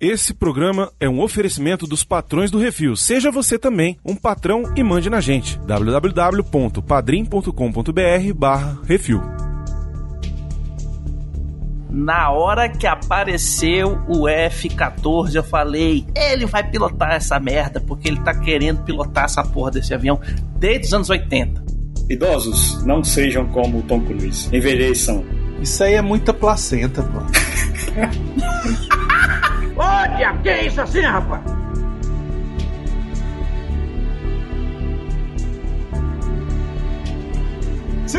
Esse programa é um oferecimento dos patrões do Refil. Seja você também um patrão e mande na gente. www.padrim.com.br barra Refil. Na hora que apareceu o F-14, eu falei: ele vai pilotar essa merda, porque ele tá querendo pilotar essa porra desse avião desde os anos 80. Idosos, não sejam como o Tom Cruise. Envelheçam. Isso aí é muita placenta, pô. Olha, que é isso assim, rapaz? Sim,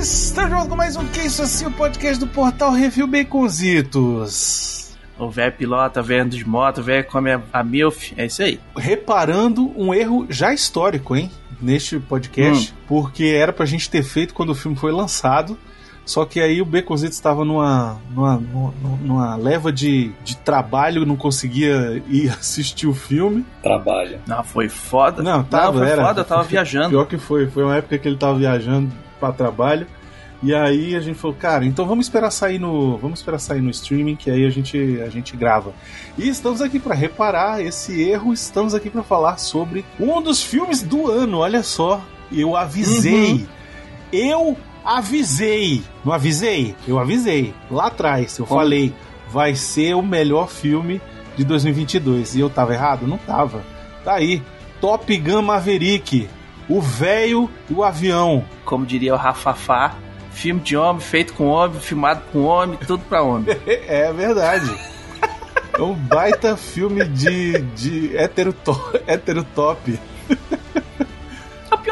estamos com mais um Que Isso Assim, o podcast do portal Review Baconzitos. O velho pilota, velho de moto, velho come a, a MILF, é isso aí. Reparando um erro já histórico, hein? Neste podcast, porque era pra gente ter feito quando o filme foi lançado. Só que aí o Beconzito estava numa, numa, numa, numa leva de, de trabalho, não conseguia ir assistir o filme. Trabalho. Não, foi foda. Não, tava, foi era. foda, eu tava viajando. Pior que foi, foi uma época que ele tava viajando para trabalho. E aí a gente falou, cara, então vamos esperar sair no, vamos esperar sair no streaming que aí a gente a gente grava. E estamos aqui para reparar esse erro, estamos aqui para falar sobre um dos filmes do ano, olha só. Eu avisei. Uhum. Eu avisei. Não avisei? Eu avisei. Lá atrás eu falei, vai ser o melhor filme de 2022. E eu tava errado? Não tava. Tá aí. Top Gun Maverick. O velho e o avião. Como diria o Rafafá, filme de homem, feito com homem, filmado com homem, tudo pra homem. É verdade. É um baita filme de, de heterotop. heterotop. O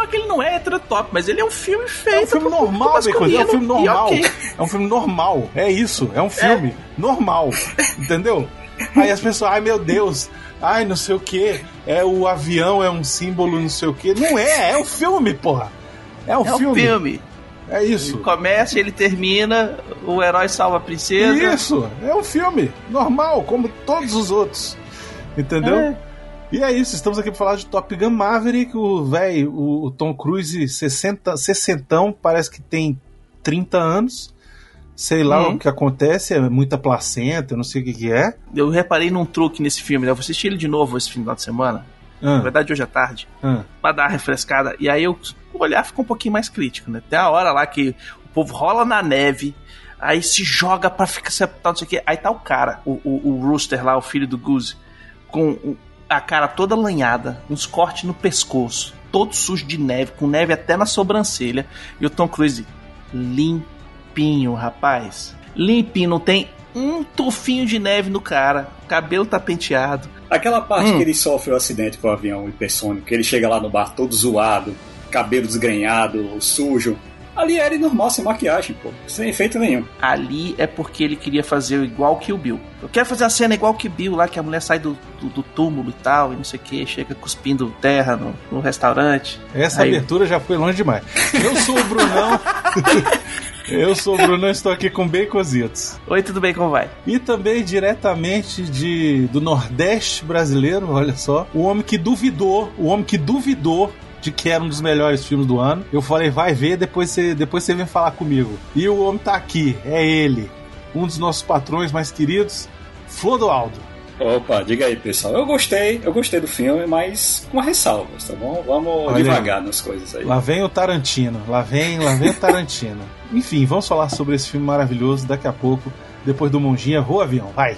pior é que ele não é heterotop, mas ele é um filme feito. É um filme normal, Bacon, é um filme normal. ok. É um filme normal. É isso. É um filme normal. Entendeu? Aí as pessoas, ai meu Deus, ai não sei o que, é o avião, é um símbolo, não sei o que. Não é, é um filme, porra. É um É um filme. filme. É isso. Ele começa, ele termina, o herói salva a princesa. Isso, é um filme normal, como todos os outros. Entendeu? É. E é isso, estamos aqui para falar de Top Gun Maverick, o velho, o, Tom Cruise 60, 60, parece que tem 30 anos. Sei lá Uhum. o que acontece, é muita placenta, eu não sei o que, que é. Eu reparei num truque nesse filme, né? Eu vou assistir ele de novo esse final de semana. Na Ah, verdade, hoje à tarde. ah. Pra dar uma refrescada. E aí eu o olhar ficou um pouquinho mais crítico, né? Tem a hora lá que o povo rola na neve, aí se joga pra ficar sepultado, não sei o quê. Aí tá o cara, o, o, o Rooster lá, o filho do Goose, com a cara toda lanhada, uns cortes no pescoço, todo sujo de neve, com neve até na sobrancelha. E o Tom Cruise limpinho, rapaz. Limpinho, não tem um tufinho de neve no cara. O cabelo tá penteado. Aquela parte Hum. que ele sofre o acidente com o avião hipersônico, que ele chega lá no bar todo zoado, cabelo desgrenhado, sujo. Ali era ele normal, sem maquiagem, pô. Sem efeito nenhum. ali é porque ele queria fazer igual que o Bill. Eu quero fazer a cena igual que o Bill, lá que a mulher sai do, do, do túmulo e tal, e não sei o que, chega cuspindo terra no, no restaurante. Essa Aí- abertura já foi longe demais. Eu sou o Brunão. eu sou o Brunão, estou aqui com Baconzitos. Oi, tudo bem, como vai? E também diretamente de, do Nordeste brasileiro, olha só. O homem que duvidou, o homem que duvidou de que era um dos melhores filmes do ano. Eu falei, vai ver, depois você, depois você vem falar comigo. E o homem tá aqui, é ele. Um dos nossos patrões mais queridos, Flodoaldo. Opa, diga aí, pessoal. Eu gostei, eu gostei do filme, mas com ressalvas, tá bom? Vamos Olha devagar nas coisas aí. Lá vem o Tarantino, lá vem, lá vem o Tarantino. Enfim, vamos falar sobre esse filme maravilhoso daqui a pouco, depois do Monjinha, voa avião, vai.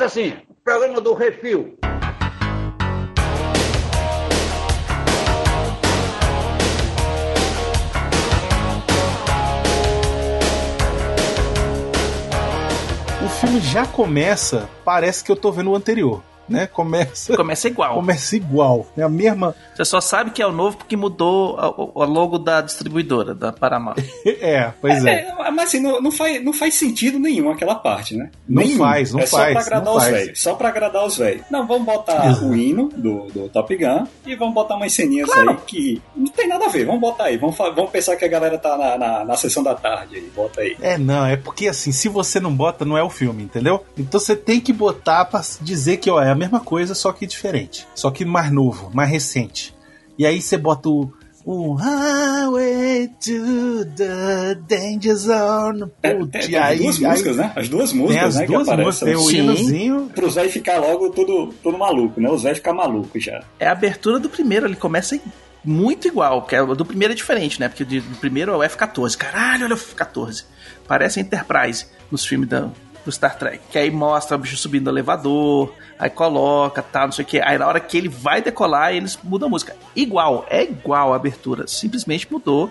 Isso assim, programa do Refil. O filme já começa, parece que eu tô vendo o anterior, né? Começa, Começa igual. começa igual, é a mesma, Você só sabe que é o novo porque mudou a- o logo da distribuidora, da Paramount. é, pois é. É, mas assim, não, não, faz, não faz sentido nenhum aquela parte, né? Não Nenhum. faz, não é só faz, pra agradar os velhos. Só pra agradar os velhos. Não, vamos botar Exato. o hino do, do Top Gun e vamos botar umas ceninhas aí que não tem nada a ver. Vamos botar aí. Vamos, vamos pensar que a galera tá na, na, na sessão da tarde aí. Bota aí. É, não, é porque assim, se você não bota, não é o filme, entendeu? Então você tem que botar pra dizer que, ó, é mesma coisa, só que diferente. Só que mais novo, mais recente. E aí você bota o. O Highway to the Danger Zone. É, Putz, tem, e aí, duas aí músicas, né? As duas músicas, as né? duas que músicas, tem aparecem. o Sim. hinozinho. Pro Zé ficar logo tudo, tudo maluco, né? O Zé ficar maluco já. É a abertura do primeiro, ele começa muito igual, que é, o do primeiro é diferente, né? Porque do primeiro é o F-14. Caralho, olha o F-14. Parece a Enterprise nos filmes da, do Star Trek. Que aí mostra o bicho subindo no elevador, aí coloca, tá, não sei o que. Aí na hora que ele vai decolar, eles mudam a música. Igual, é igual a abertura. Simplesmente mudou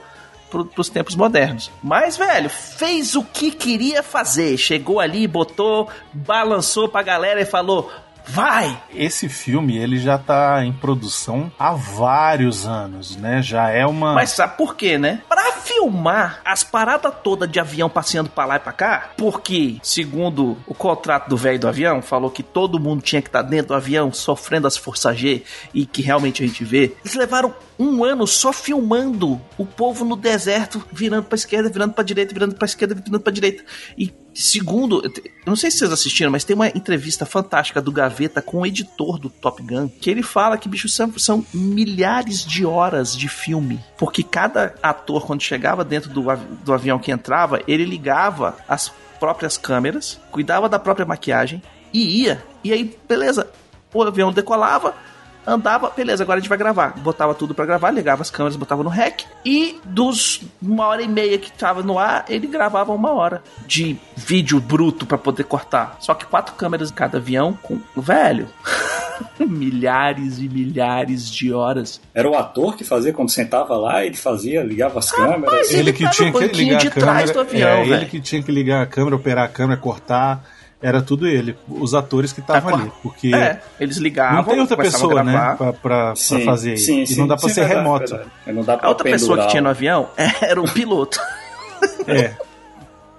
pro, pros tempos modernos. Mas, velho, fez o que queria fazer. Chegou ali, botou, balançou pra galera e falou: vai! Esse filme, ele já tá em produção há vários anos, né? Já é uma... Mas sabe por quê, né? Pra filmar as paradas todas de avião passeando pra lá e pra cá, porque, segundo o contrato do velho do avião, falou que todo mundo tinha que estar dentro do avião sofrendo as forças G e que realmente a gente vê. Eles levaram um ano só filmando o povo no deserto, virando pra esquerda, virando pra direita, virando pra esquerda, virando pra direita. E segundo, eu não sei se vocês assistiram, mas tem uma entrevista fantástica do Gaveta com o editor do Top Gun, que ele fala que, bicho, são, são milhares de horas de filme. Porque cada ator, quando chegava dentro do, do avião que entrava, ele ligava as próprias câmeras, cuidava da própria maquiagem e ia. E aí, beleza, o avião decolava, andava, beleza, agora a gente vai gravar. Botava tudo pra gravar, ligava as câmeras, botava no rec. E dos uma hora e meia que tava no ar, ele gravava uma hora de vídeo bruto pra poder cortar. Só que quatro câmeras em cada avião, com velho. milhares e milhares de horas. Era o ator que fazia quando sentava lá, ele fazia, ligava as câmeras. ele ele que tinha que ligar de a câmera. trás do avião, é, ele que tinha que ligar a câmera, operar a câmera, cortar. Era tudo ele. Os atores que estavam Tá, ali. Porque É, eles ligavam, não tem outra pessoa, né? Pra, pra, pra fazer isso. e não dá pra sim, ser verdade, remoto. verdade. Não dá pra A outra pessoa que tinha no avião era o piloto. É.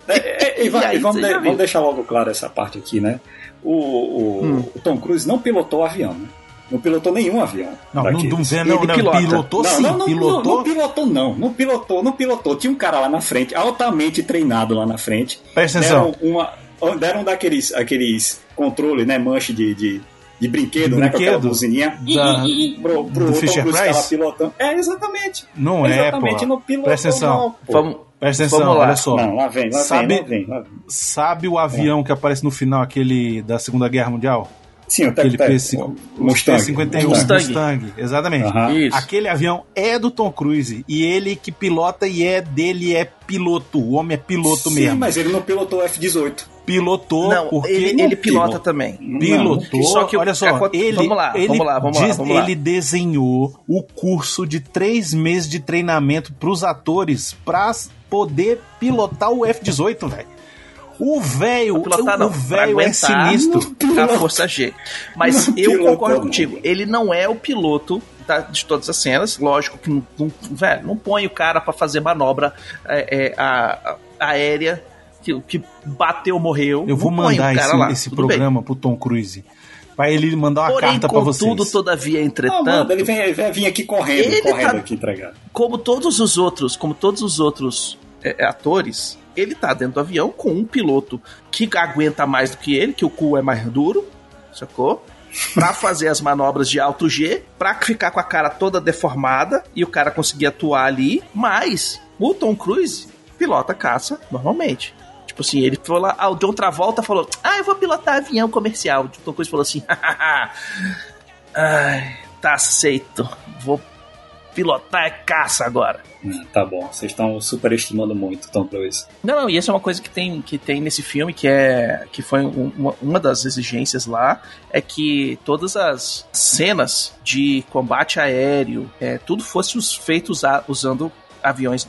É, é, e E aí e vamos, de- vamos deixar logo claro essa parte aqui, né? O, o- Hum. o Tom Cruise não pilotou o avião, né? Não pilotou nenhum avião. Não, não, não vê, não, não. pilota. Pilotou não, sim. não, não, pilotou. Não, não pilotou, não. Não pilotou, não pilotou. Tinha um cara lá na frente, altamente treinado lá na frente. Presta atenção. Uma, deram daqueles aqueles controle, né? Manche de, de, de brinquedo, né? Com aquela Brinquedo? buzininha. Da- pro, pro do Fisher Price? pilotando. É, exatamente. Não é, exatamente, pô. não pilotou, Presta atenção. não. Vamos, Presta atenção, Vamos lá. olha só. Não, lá vem, lá Sabe- vem, lá vem, lá vem. Sabe o avião que aparece no final, aquele da Segunda Guerra Mundial? Sim, o Aquele Tec Tec, P-5- o Mustang. P-51, Mustang. Mustang. Exatamente. Aquele avião é do Tom Cruise. E ele que pilota e é dele é piloto. O homem é piloto Sim, mesmo. mas ele não pilotou o F-18. Pilotou Não, porque ele, não ele pilota pilota. também. pilotou. Só que o- olha só, aco- ele, vamos lá, ele, vamos lá, vamos lá, diz- vamos lá. ele desenhou o curso de três meses de treinamento pros atores pra poder pilotar o F-18, velho. O velho, o não, velho é sinistro. a força G. Mas Não eu pilotou, concordo não. contigo. Ele não é o piloto da- de todas as cenas. Lógico que não, não- velho, não põe o cara pra fazer manobra é, é, a- a- aérea que, que bateu, morreu. Eu vou mandar esse, lá, esse tudo bem. programa pro Tom Cruise. Pra ele mandar uma Porém, carta pra vocês. contudo, todavia, Não, entretanto, manda, ele vem, vai vir aqui correndo, Ele correndo tá- aqui entregar. como todos os outros, como todos os outros é, é, atores, ele tá dentro do avião com um piloto que aguenta mais do que ele, que o cu é mais duro, sacou? Pra fazer as manobras de alto G, pra ficar com a cara toda deformada e o cara conseguir atuar ali, mas o Tom Cruise pilota caça normalmente. Tipo assim, ele foi lá, ah, o John Travolta falou: Ah, eu vou pilotar avião comercial. O Tom Cruise falou assim: Ai, tá aceito. Vou pilotar caça agora. Ah, tá bom, vocês estão superestimando muito Tom Cruise. Não, não, e essa é uma coisa que tem, que tem nesse filme, que é que foi um- uma, uma das exigências lá, é que todas as cenas de combate aéreo, é, tudo fosse os- feito usa- usando aviões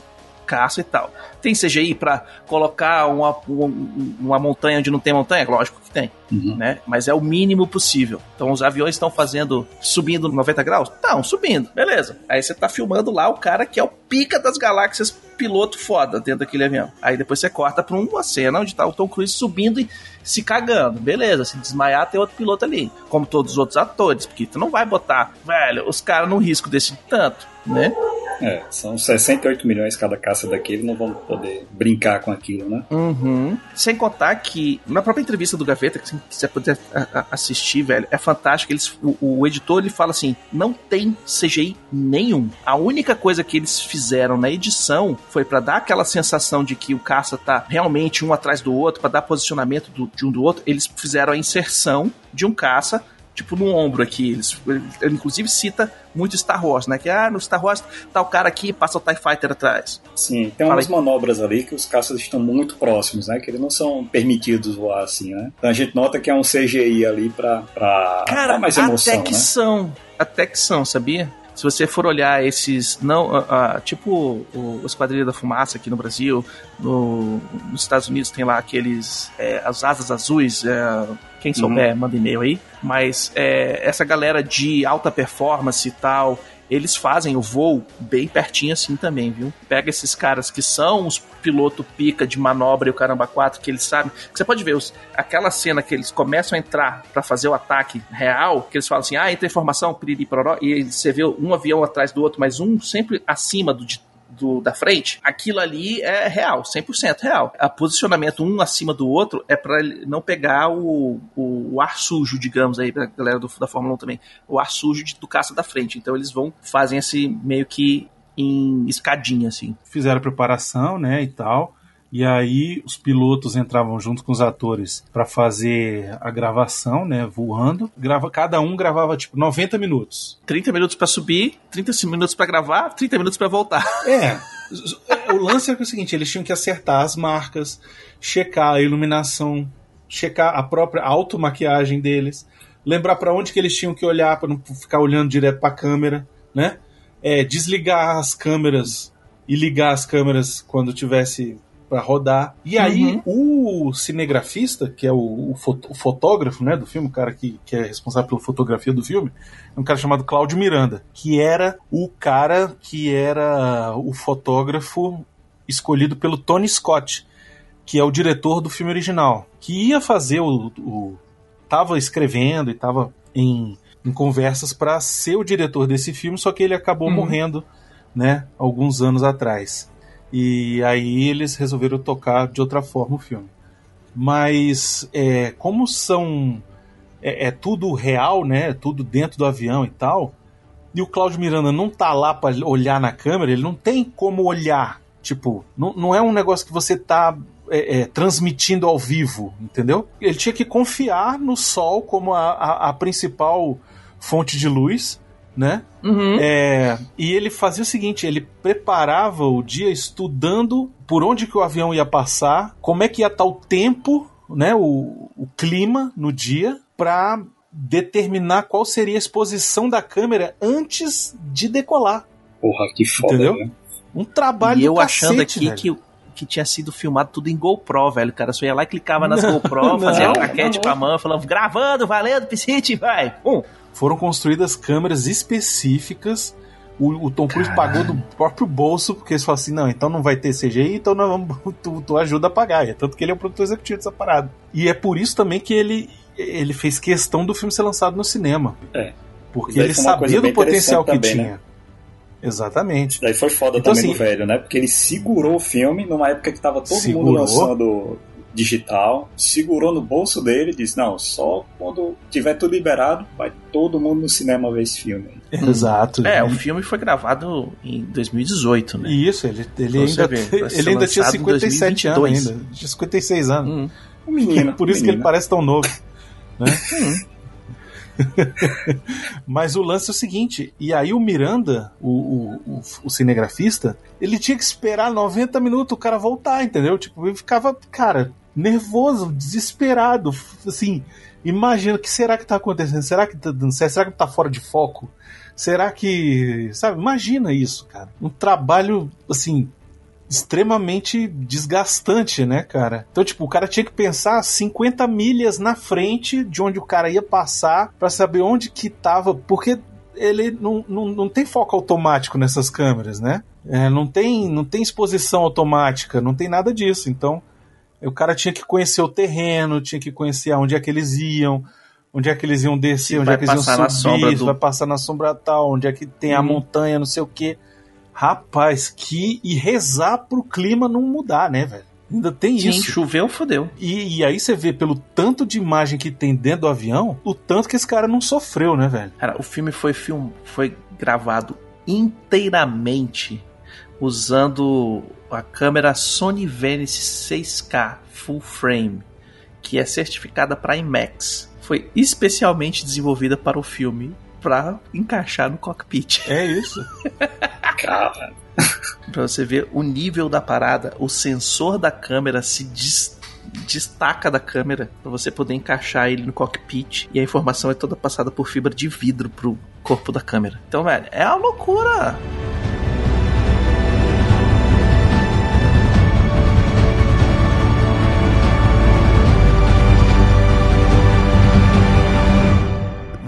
caça e tal. Tem CGI pra colocar uma, um- uma montanha onde não tem montanha? Lógico que tem, Uhum. né? Mas é o mínimo possível. Então os aviões estão fazendo, subindo 90 graus? Estão, subindo, beleza. Aí você tá filmando lá o cara que é o pica das galáxias, piloto foda dentro daquele avião. Aí depois você corta pra uma cena onde tá o Tom Cruise subindo e se cagando. Beleza, se desmaiar tem outro piloto ali. Como todos os outros atores, porque tu não vai botar, velho, os caras num risco desse tanto, né? É, são 68 milhões cada caça daquele, não vão poder brincar com aquilo, né? Uhum. Sem contar que, na própria entrevista do Gaveta, que você puder assistir, velho, é fantástico. Eles, o, o editor ele fala assim: não tem CGI nenhum. A única coisa que eles fizeram na edição foi pra dar aquela sensação de que o caça tá realmente um atrás do outro, pra dar posicionamento do- de um do outro. Eles fizeram a inserção de um caça. Tipo, no ombro aqui. Eles, ele, inclusive, cita muito Star Wars, né? Que, ah, no Star Wars tá o cara aqui e passa o TIE Fighter atrás. Sim, tem Fala umas manobras ali que os caças estão muito próximos, né? Que eles não são permitidos voar assim, né? Então a gente nota que é um CGI ali pra, pra Cara, mais emoção, até que né? são. Até que são, sabia? Se você for olhar esses. não ah, ah, Tipo o, o Esquadrilha da Fumaça aqui no Brasil, no- nos Estados Unidos tem lá aqueles. é, as asas azuis. é, quem souber, manda e-mail aí. Mas é, essa galera de alta performance e tal. Eles fazem o voo bem pertinho assim também, viu? Pega esses caras que são os piloto pica de manobra e o caramba 4, que eles sabem. Você pode ver, os, aquela cena que eles começam a entrar pra fazer o ataque real, que eles falam assim: ah, entra informação, piriri, pororó, e você vê um avião atrás do outro, mas um sempre acima do, de- do- da frente, aquilo ali é real, 100% real. O posicionamento um acima do outro é ele não pegar o, o, o ar sujo, digamos aí, pra galera do- da Fórmula 1 também, o ar sujo de- do caça da frente. Então eles vão, fazem esse meio que em escadinha, assim. Fizeram a preparação, né, e tal. E aí os pilotos entravam junto com os atores pra fazer a gravação, né, voando. Grava, cada um gravava tipo 90 minutos. 30 minutos pra subir, 30 minutos pra gravar, 30 minutos pra voltar. É. O lance é, que é o seguinte, eles tinham que acertar as marcas, checar a iluminação, checar a própria automaquiagem deles, lembrar pra onde que eles tinham que olhar pra não ficar olhando direto pra câmera, né? É, desligar as câmeras e ligar as câmeras quando tivesse pra rodar. E aí o cinegrafista, que é o, o fo- o fotógrafo, né, do filme, o cara que, que é responsável pela fotografia do filme, é um cara chamado Cláudio Miranda, que era o cara que era o fotógrafo escolhido pelo Tony Scott, que é o diretor do filme original, que ia fazer o, o tava escrevendo e tava em, em conversas para ser o diretor desse filme, só que ele acabou Uhum. morrendo, né, alguns anos atrás. E aí eles resolveram tocar de outra forma o filme. Mas é, como são é, é tudo real, né? Tudo dentro do avião e tal. E o Cláudio Miranda não tá lá para olhar na câmera, ele não tem como olhar. Tipo, não, não é um negócio que você tá é, é, transmitindo ao vivo, entendeu? Ele tinha que confiar no sol como a, a, a principal fonte de luz, né? Uhum. É, e ele fazia o seguinte: ele preparava o dia estudando por onde que o avião ia passar, como é que ia estar o tempo, né, o, o clima no dia, para determinar qual seria a exposição da câmera antes de decolar. Porra, que foda, Entendeu? né? Um trabalho E eu do achando cacete, aqui velho. que, que tinha sido filmado tudo em GoPro, velho. O cara só ia lá e clicava nas Não, GoPro, não, fazia a não, claquete não. com a mão, falando, gravando, valendo, piscite, vai. Um. Foram construídas câmeras específicas. O, o Tom Cruise pagou do próprio bolso, porque eles falaram assim: não, então não vai ter CGI, então nós vamos, tu, tu ajuda a pagar. É tanto que ele é o produtor executivo dessa parada. E é por isso também que ele, ele fez questão do filme ser lançado no cinema. É. Porque ele sabia do potencial que também, tinha. né? Exatamente. Daí foi foda Então, também assim, do velho, né? Porque ele segurou o filme numa época que tava todo Segurou. mundo lançando digital, segurou no bolso dele e disse: Não, só quando tiver tudo liberado, vai todo mundo no cinema ver esse filme. Exato. É, o filme foi gravado em 2018, né? Isso, ele, ele ainda, ser ele ainda tinha lançado em 57 anos 2022. ainda. Tinha 56 anos. Hum. Um menino. Por isso que ele parece tão novo. Né? Mas o lance é o seguinte, e aí o Miranda, o, o, o, o cinegrafista, ele tinha que esperar 90 minutos o cara voltar, entendeu? Tipo, ele ficava, cara, nervoso, desesperado, assim, imagina, o que será que tá acontecendo? Será que tá dando? Será que tá fora de foco? Será que, sabe, imagina isso, cara. Um trabalho, assim, extremamente desgastante, né, cara? Então, tipo, o cara tinha que pensar 50 milhas na frente de onde o cara ia passar pra saber onde que tava, porque ele não, não, não tem foco automático nessas câmeras, né? É, não, tem, não tem exposição automática, não tem nada disso. Então, o cara tinha que conhecer o terreno, tinha que conhecer aonde é que eles iam, onde é que eles iam descer, onde é que eles iam subir, do- vai passar na sombra tal, onde é que tem a Uhum. montanha, não sei o quê. Rapaz, que. E rezar pro clima não mudar, né, velho? Ainda tem Sim, isso. choveu, fodeu. E, e aí você vê pelo tanto de imagem que tem dentro do avião, o tanto que esse cara não sofreu, né, velho? Cara, o filme foi film, foi gravado inteiramente usando a câmera Sony Venice 6K Full Frame, que é certificada para IMAX. Foi especialmente desenvolvida para o filme para encaixar no cockpit. É isso. Cara, Pra você ver o nível da parada, o sensor da câmera se des- destaca da câmera pra você poder encaixar ele no cockpit e a informação é toda passada por fibra de vidro pro corpo da câmera. Então, velho, é uma loucura.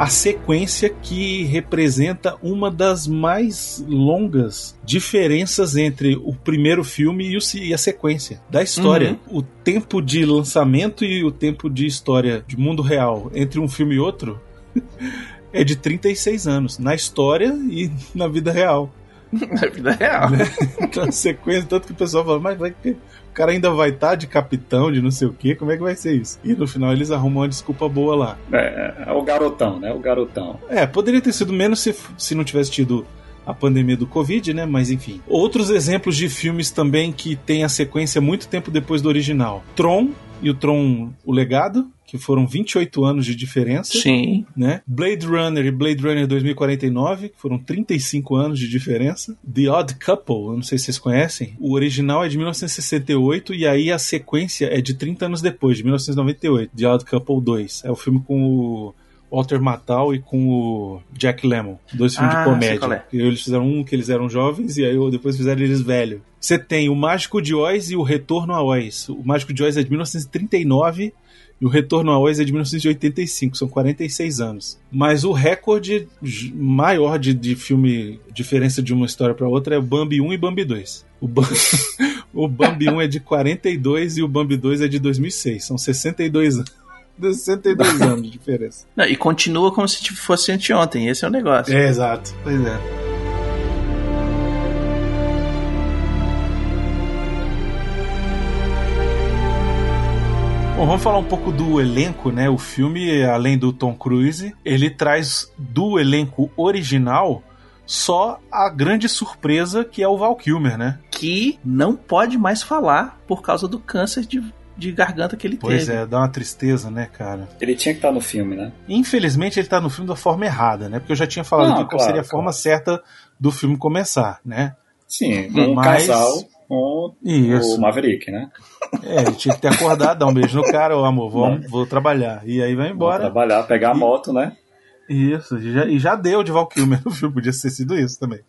a sequência que representa uma das mais longas diferenças entre o primeiro filme e, a sequência da história. O tempo de lançamento e o tempo de história de mundo real entre um filme e outro é de 36 anos, na história e na vida real. Na vida real. Então, a sequência, tanto que o pessoal fala, mas vai que- o cara ainda vai estar de capitão, de não sei o que, como é que vai ser isso? E no final eles arrumam uma desculpa boa lá. é, é o garotão, né? O garotão. É, poderia ter sido menos se, se não tivesse tido a pandemia do Covid, né? Mas enfim. Outros exemplos de filmes também que tem a sequência muito tempo depois do original. Tron e o Tron O Legado, que foram 28 anos de diferença. Sim. Né? Blade Runner e Blade Runner 2049, que foram 35 anos de diferença. The Odd Couple, eu não sei se vocês conhecem. O original é de 1968 e aí a sequência é de 30 anos depois, de 1998. The Odd Couple 2. É o filme com o Walter Matthau e com o Jack Lemmon. Dois filmes Ah, de comédia. é. Eles fizeram um que eles eram jovens e aí depois fizeram eles velhos. Você tem o Mágico de Oz e o Retorno a Oz. O Mágico de Oz é de 1939 e o Retorno a Oz é de 1985, são 46 anos. Mas o recorde maior de, de filme, diferença de uma história para outra, é o Bambi 1 e Bambi 2. O, Bam- o Bambi 1 é de 42 e o Bambi 2 é de 2006. São 62 anos. 62 anos de diferença. Não, e continua como se fosse anteontem. Esse é o negócio. É, exato. Pois é. Bom, vamos falar um pouco do elenco, né? O filme, além do Tom Cruise, ele traz do elenco original só a grande surpresa que é o Val Kilmer, né? Que não pode mais falar por causa do câncer de, de garganta que ele Pois teve. é, dá uma tristeza, né, cara? Ele tinha que estar no filme, né? Infelizmente ele tá no filme da forma errada, né? Porque eu já tinha falado Não, aqui qual claro, seria a claro. forma certa do filme começar, né? Sim, um Mas- casal com Isso. o Maverick, né? É, ele tinha que ter acordado, dar um beijo no cara, ô amor, vamos, vou trabalhar. E aí vai embora. trabalhar, pegar a E- moto, né? Isso, e já, e já deu de Val Kilmer no filme, podia ter sido isso também.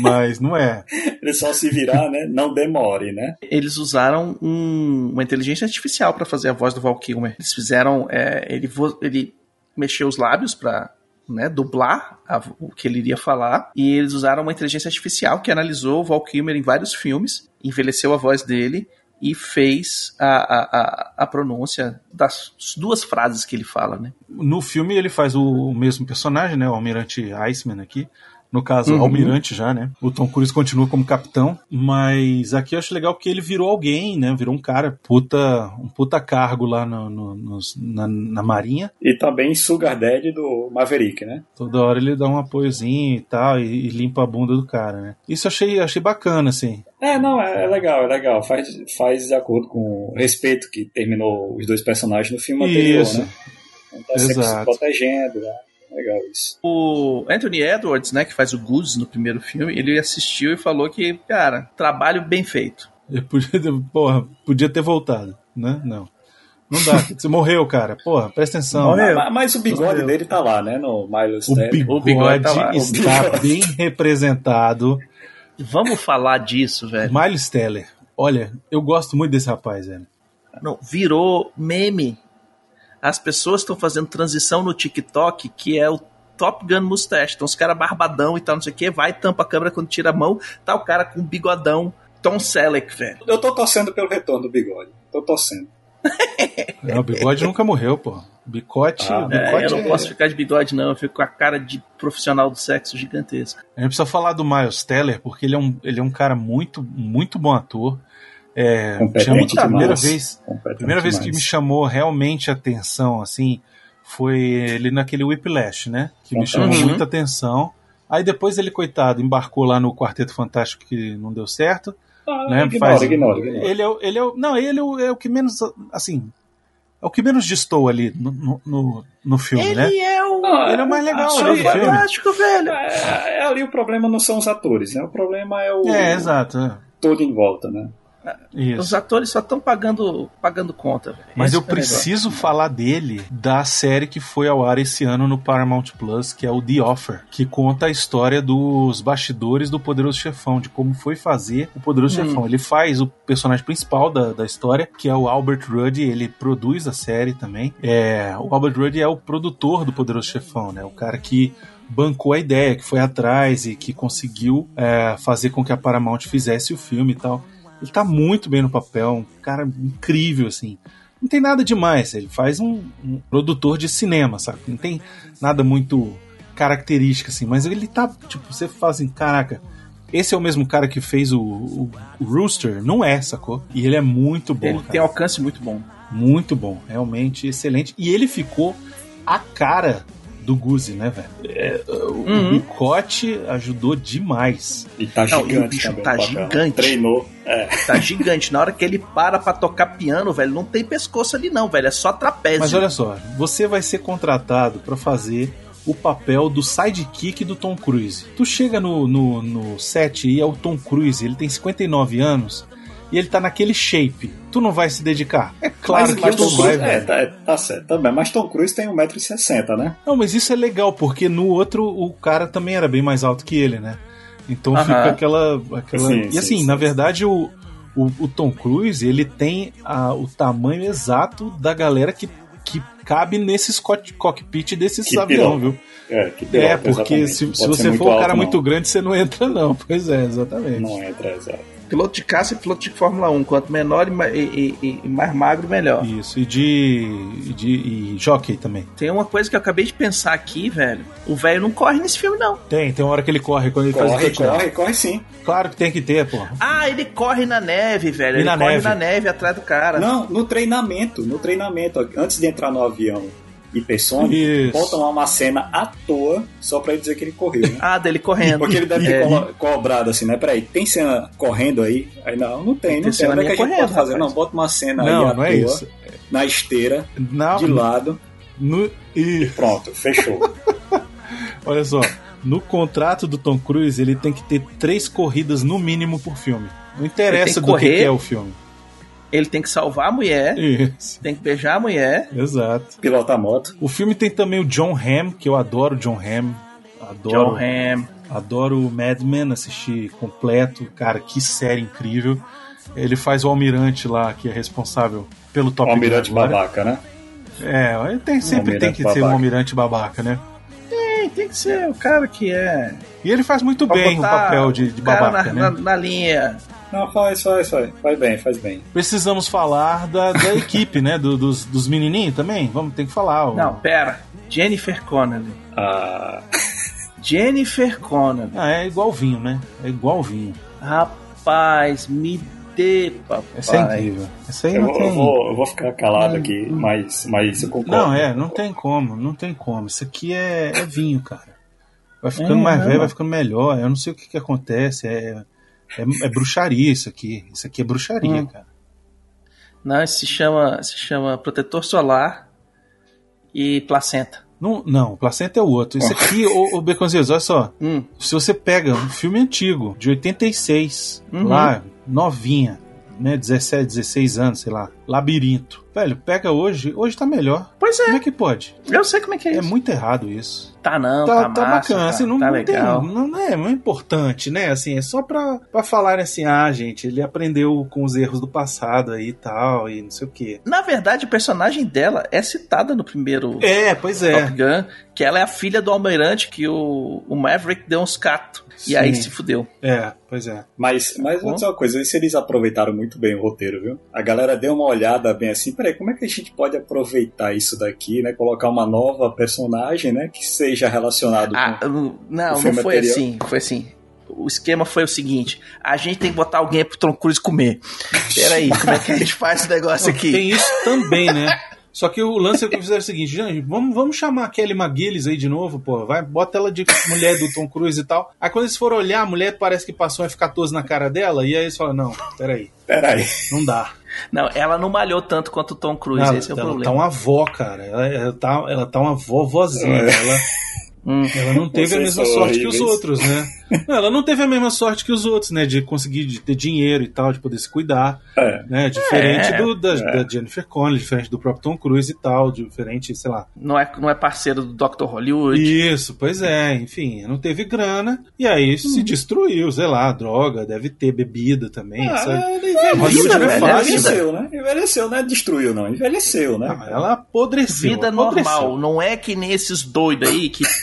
Mas não é. Ele só se virar, né? Não demore, né? Eles usaram um- uma inteligência artificial para fazer a voz do Val Kilmer. Eles fizeram. é, ele, vo- ele mexeu os lábios para né, dublar a- o que ele iria falar. E eles usaram uma inteligência artificial que analisou o Val Kilmer em vários filmes, envelheceu a voz dele e fez a, a, a, pronúncia das duas frases que ele fala, né? No filme ele faz o mesmo personagem, né? O Almirante Iceman aqui. No caso, Uhum. Almirante já, né? O Tom Cruise continua como capitão, mas aqui eu acho legal que ele virou alguém, né? Virou um cara, puta, um puta cargo lá no, no- nos- na, na marinha. E também Sugar Daddy do Maverick, né? Toda hora ele dá um apoiozinho e tal, e, e limpa a bunda do cara, né? Isso eu achei, achei bacana, assim. É, não, é, é legal, é legal. Faz, faz de acordo com o respeito que terminou os dois personagens no filme anterior, Isso. né? Então tá sempre se Exato. protegendo, né? Legal isso. O Anthony Edwards, né, que faz o Goose no primeiro filme, ele assistiu e falou que, cara, trabalho bem feito. Ele podia ter, porra, podia ter voltado, né? Não. Não dá. Você morreu, cara. Porra, presta atenção. Morreu. Mas, mas o bigode Morreu. dele tá lá, né? No Miles O Teller. bigode, O bigode tá lá. está bem representado Vamos falar disso, velho. Miles Teller. Olha, eu gosto muito desse rapaz, velho. Não, virou meme. As pessoas estão fazendo transição no TikTok, que é o Top Gun Mustache. Então os caras barbadão e tal, não sei o que, vai, tampa a câmera quando tira a mão, tá o cara com bigodão. Tom Selleck, velho. Eu tô torcendo pelo retorno do bigode. Tô torcendo. Não, o bigode nunca morreu, pô. Bicote, Ah, É, bicote eu não é- posso ficar de bigode, não. Eu fico com a cara de profissional do sexo gigantesca. A gente precisa falar do Miles Teller, porque ele é um, ele é um cara muito, muito bom ator. É, chama- a primeira vez, primeira vez que me chamou realmente a atenção, assim, foi ele naquele Whiplash, né? Que me Uhum. chamou muita atenção. Aí depois ele, coitado, embarcou lá no Quarteto Fantástico que não deu certo. Ah, né? ignora, Faz- ignora, ignora. Ele é, o- ele é o, não, ele é o, é o que menos, assim, é o que menos distou ali no, no, no, no filme, né? Ele é o. Ah, Ele é o mais legal ah, ali do é filme. fantástico, velho. É, é ali o problema não são os atores, né? O problema é o É, exato. é. todo em volta, né? Isso. Os atores só estão pagando, pagando conta, velho. Mas Esse eu é preciso falar dele da série que foi ao ar esse ano no Paramount Plus, que é o The Offer, que conta a história dos bastidores do Poderoso Chefão, de como foi fazer o Poderoso Hum. Chefão. Ele faz o personagem principal da, da história, que é o Albert Ruddy, ele produz a série também. É, o Albert Ruddy é o produtor do Poderoso Chefão, né? O cara que bancou a ideia, que foi atrás e que conseguiu é, fazer com que a Paramount fizesse o filme e tal. Ele tá muito bem no papel, um cara incrível, assim. Não tem nada demais, ele faz um, um produtor de cinema, sabe? Não tem nada muito característico, assim, mas ele tá, tipo, você fala assim, caraca, esse é o mesmo cara que fez o, o, o Rooster? Não é, sacou? E ele é muito bom, Ele cara. tem alcance muito bom. Muito bom, realmente excelente. E ele ficou a cara do Guzi, né, velho? É, o Uhum. Bicote ajudou demais. E tá Não, e o gigante bicho também tá o papel. gigante. Treinou. É. Tá gigante. Na hora que ele para pra tocar piano, velho, não tem pescoço ali, não, velho. É só trapézio. Mas olha só, você vai ser contratado pra fazer o papel do sidekick do Tom Cruise. Tu chega no, no, no set e é o Tom Cruise, ele tem 59 anos e ele tá naquele shape. Tu não vai se dedicar? É claro mas, que mas tu Tom vai, Cruise, é, velho. tá, é, tá certo também. Mas Tom Cruise tem 1,60m, né? Não, mas isso é legal, porque no outro o cara também era bem mais alto que ele, né? Então Aham. fica aquela. aquela... Sim, e sim, assim, sim, na sim. verdade, o, o, o Tom Cruise ele tem a- o tamanho exato da galera que, que cabe nesses cock- cockpit desses Que piloto. viu? É, que É, porque exatamente. se, se você for um cara alto, muito grande, você não entra, não. Pois é, exatamente. Não entra, exato. Piloto de caça e piloto de Fórmula 1. Quanto menor e, e- e- e mais magro, melhor. Isso, e de. E, de, e jockey também. Tem uma coisa que eu acabei de pensar aqui, velho. O velho não corre nesse filme, não. Tem, tem uma hora que ele corre quando ele faz o Corre, touchdown. corre, corre sim. Claro que tem que ter, pô. Ah, ele corre na neve, velho. E ele na corre neve. na neve atrás do cara. Não, no treinamento, no treinamento, antes de entrar no avião hipersônico, Isso. botam uma cena à toa só pra ele dizer que ele correu, né? Ah, dele correndo. Porque ele deve ter É. cobrado assim, né? Peraí, tem cena correndo aí? Aí não, não tem, não Tem tem. cena Onde é que a gente minha pode correndo, fazer? rapaz. Não, bota uma cena aí Não, à não é toa, isso. na esteira, Não, de lado, no, e, pronto, fechou. olha só, no contrato do Tom Cruise, ele tem que ter três corridas no mínimo por filme. Não interessa do tem que que, correr. é o filme. Ele tem que salvar a mulher, Isso, tem que beijar a mulher. exato. Pilota a moto. O filme tem também o John Hamm, que eu adoro John Hamm. Adoro, John Hamm. adoro o Mad Men, assisti completo. Cara, que série incrível. Ele faz o almirante lá, que é responsável pelo Top O Gun almirante babaca, né? É, ele tem, sempre tem almirante que ser um babaca. almirante babaca, né? Tem, tem que ser o cara que é. E ele faz muito Pra bem o papel de, de babaca, na, né? na, na linha. Não, faz, faz, faz. Faz bem, faz bem. Precisamos falar da, da equipe, né? Do- dos, dos menininhos também. Vamos, tem que falar. ó. Não, pera. Jennifer Connelly. Ah, Jennifer Connelly. Ah, é igual vinho, né? É igual vinho. Rapaz, me dê, papai. Essa é incrível. Essa aí eu, não vou, tem. eu, vou, eu vou ficar calado aqui, mas, mas eu concordo. Não, é, não tem como, não tem como. Isso aqui é, é vinho, cara. Vai ficando É, mais não. velho, vai ficando melhor. Eu não sei o que, que acontece. É, é, é bruxaria isso aqui. Isso aqui é bruxaria, Hum. cara. Não, isso se chama, se chama protetor solar e placenta. Não, não, placenta é o outro. Isso aqui, ô, ô Beconzitos, olha só. Hum, Se você pega um filme antigo, de 86, Uhum. lá, novinha, né, 17, 16 anos, sei lá. Labirinto. Velho, pega hoje, hoje tá melhor. Pois Como é, é que pode? eu sei como é que é É isso. muito errado isso. Tá não, tá, tá, tá massa, bacana, tá, assim, não, tá não tem, legal. não, não é, não é importante, né? Assim, é só pra, pra falarem assim, ah, gente, ele aprendeu com os erros do passado aí e tal, e não sei o quê. Na verdade, a personagem dela é citada no primeiro É, pois é. Top Gun, que ela é a filha do almirante que o, o Maverick deu uns catos. E aí se fudeu. É, pois é. Mas, mas vou dizer uma coisa, isso eles aproveitaram muito bem o roteiro, viu? A galera deu uma olhada bem assim, peraí, como é que a gente pode aproveitar isso daqui, né? Colocar uma nova personagem, né? Que seja relacionado Ah, com... não, não foi anterior. assim. Foi assim. O esquema foi o seguinte: a gente tem que botar alguém pro Tom Cruise comer. Peraí, como é que a gente faz esse negócio Não, aqui? Tem isso também, né? Só que o lance é que fizeram o seguinte, gente, vamos, vamos chamar a Kelly McGillis aí de novo, pô. Vai, bota ela de mulher do Tom Cruise e tal. Aí quando eles foram olhar, a mulher parece que passou um F-14 na cara dela, e aí eles falaram, não, peraí, Peraí. não dá. Não, ela não malhou tanto quanto o Tom Cruise, ela, esse é o ela problema. tá uma avó, cara. Ela, ela tá, ela tá uma vovozinha. É. Ela, Hum. ela não teve a Vocês mesma são sorte que os horríveis. outros, né? Não, ela não teve a mesma sorte que os outros, né? De conseguir de ter dinheiro e tal, de poder se cuidar. É. né? Diferente É, do, da, é. da Jennifer Connelly, diferente do próprio Tom Cruise e tal, diferente, sei lá. Não, é, não é parceiro do Dr. Hollywood. Isso, pois é, enfim, não teve grana e aí se destruiu, sei lá, droga, deve ter bebida também, Ah, sabe? ele Hollywood envelheceu, não é né? fácil. envelheceu, né? Envelheceu, não é destruiu, não. Envelheceu, né? Ah, ela apodreceu. Vida apodreceu. normal, não é que nem esses doidos aí que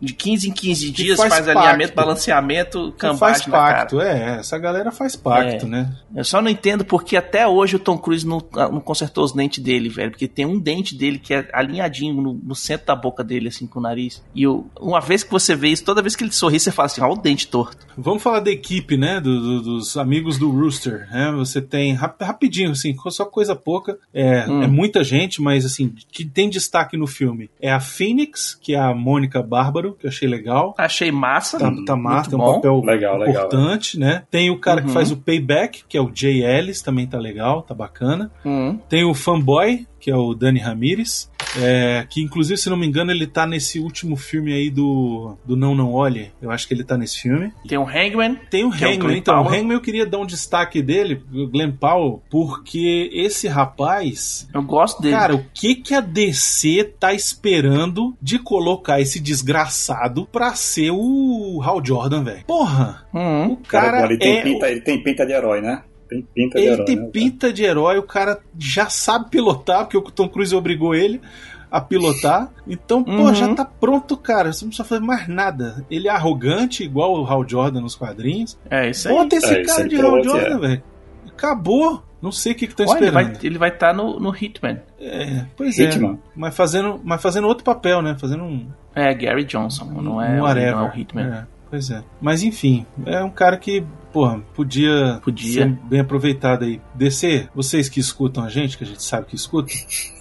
de 15 em 15 dias faz faz, pacto. alinhamento, balanceamento, cambagem faz pacto, é, essa galera faz pacto, É. né? Eu só não entendo porque até hoje o Tom Cruise não, não consertou os dentes dele, velho. Porque tem um dente dele que é alinhadinho no, no centro da boca dele, assim, com o nariz. E eu- uma vez que você vê isso, toda vez que ele sorri, você fala assim, ó, o dente torto. Vamos falar da equipe, né? do- do- dos amigos do Rooster. Né? Você tem rap- rapidinho, assim, só coisa pouca. É, Hum. é muita gente, mas assim, que tem destaque no filme. É a Phoenix, que é a Mônica Bárbaro, que eu achei legal. Achei massa. Tá, tá massa, tem um bom. papel Legal, legal, importante, né? Tem o cara que Uhum. faz o Payback, que é o Jay Ellis, também tá legal, tá bacana. Hum. Tem o Fanboy, que é o Dani Ramirez, é, que inclusive, se não me engano, ele tá nesse último filme aí do, do Não Não Olhe. Eu acho que ele tá nesse filme. Tem o Hangman. Tem o é o Hangman, Glenn então. O. Hangman eu queria dar um destaque dele, o Glenn Powell, porque esse rapaz. Eu gosto dele. Cara, o que que a DC tá esperando de colocar esse desgraçado pra ser o Hal Jordan, velho? Porra! Hum. O cara ele tem, é. pinta, ele tem pinta de herói, né? Tem pinta de Ele herói. tem né? pinta de herói, o cara já sabe pilotar, porque o Tom Cruise obrigou ele a pilotar. Então, pô, Uhum. já tá pronto, cara. Você não precisa fazer mais nada. Ele é arrogante, igual o Hal Jordan nos quadrinhos. É isso aí. Bota esse É, cara de Hal Jordan, é. velho. Acabou. Não sei o que estão Olha, ele esperando. ele vai estar no, no Hitman. É, pois é. Hitman. Mas fazendo, mas fazendo outro papel, né? Fazendo um, É, Gary Johnson. Não é, um não é o Hitman. É, pois é. Mas enfim, é um cara que, porra, podia, Podia. ser bem aproveitado aí. DC, vocês que escutam a gente, que a gente sabe que escuta,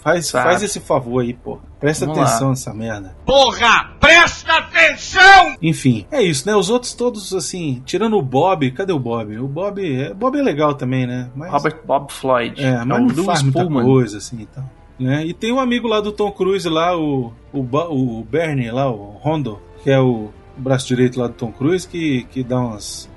faz, Sabe. faz esse favor aí, pô. Presta Vamos atenção lá. nessa merda. Porra, presta atenção! Enfim, é isso, né? Os outros todos, assim, tirando o Bob, cadê o Bob? O Bob é, Bob é legal também, né? Mas, Robert Bob Floyd. É, mas o não faz muita Pullman. coisa, assim, então. Né? E tem um amigo lá do Tom Cruise lá, o, o, o Bernie lá, o Rondo, que é o braço direito lá do Tom Cruise, que, que dá umas,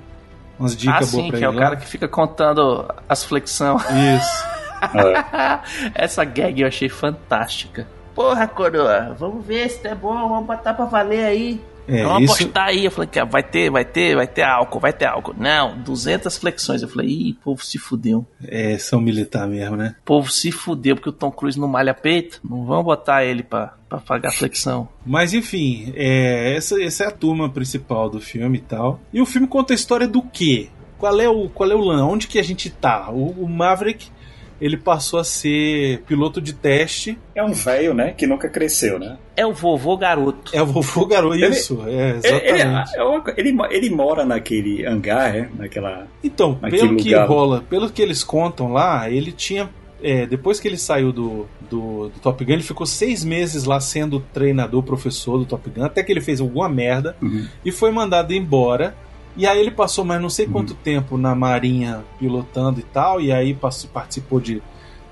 umas Ah, dicas boas sim, pra que é ele o lá. cara que fica contando as flexões. Isso. Essa gag eu achei fantástica. Porra, coroa, vamos ver se tá bom, vamos botar pra valer aí. É, vamos isso, apostar aí. Eu falei que vai ter, vai ter, vai ter álcool, vai ter álcool. Não, 200 flexões. Eu falei, ih, povo se fudeu. é, são militar mesmo, né? povo se fudeu porque o Tom Cruise não malha peito. Não vão botar ele pra, pra pagar flexão. Mas enfim, é, essa, essa é a turma principal do filme e tal. E o filme conta a história do quê? Qual é o, qual é o lance? Onde que a gente tá? O, o Maverick, ele passou a ser piloto de teste. É um velho, né? Que nunca cresceu, né? É o vovô garoto. É o vovô garoto, Ele- isso, é, Ele, ele, exatamente. é uma co- ele, mo- ele mora naquele hangar, é? Naquela. Então, Naquele pelo que lugar. rola, pelo que eles contam lá, ele tinha. é, depois que ele saiu do, do, do Top Gun, ele ficou seis meses lá sendo treinador, professor do Top Gun, até que ele fez alguma merda Uhum. e foi mandado embora. E aí ele passou mais não sei Uhum. quanto tempo na Marinha pilotando e tal, e aí passou- participou de,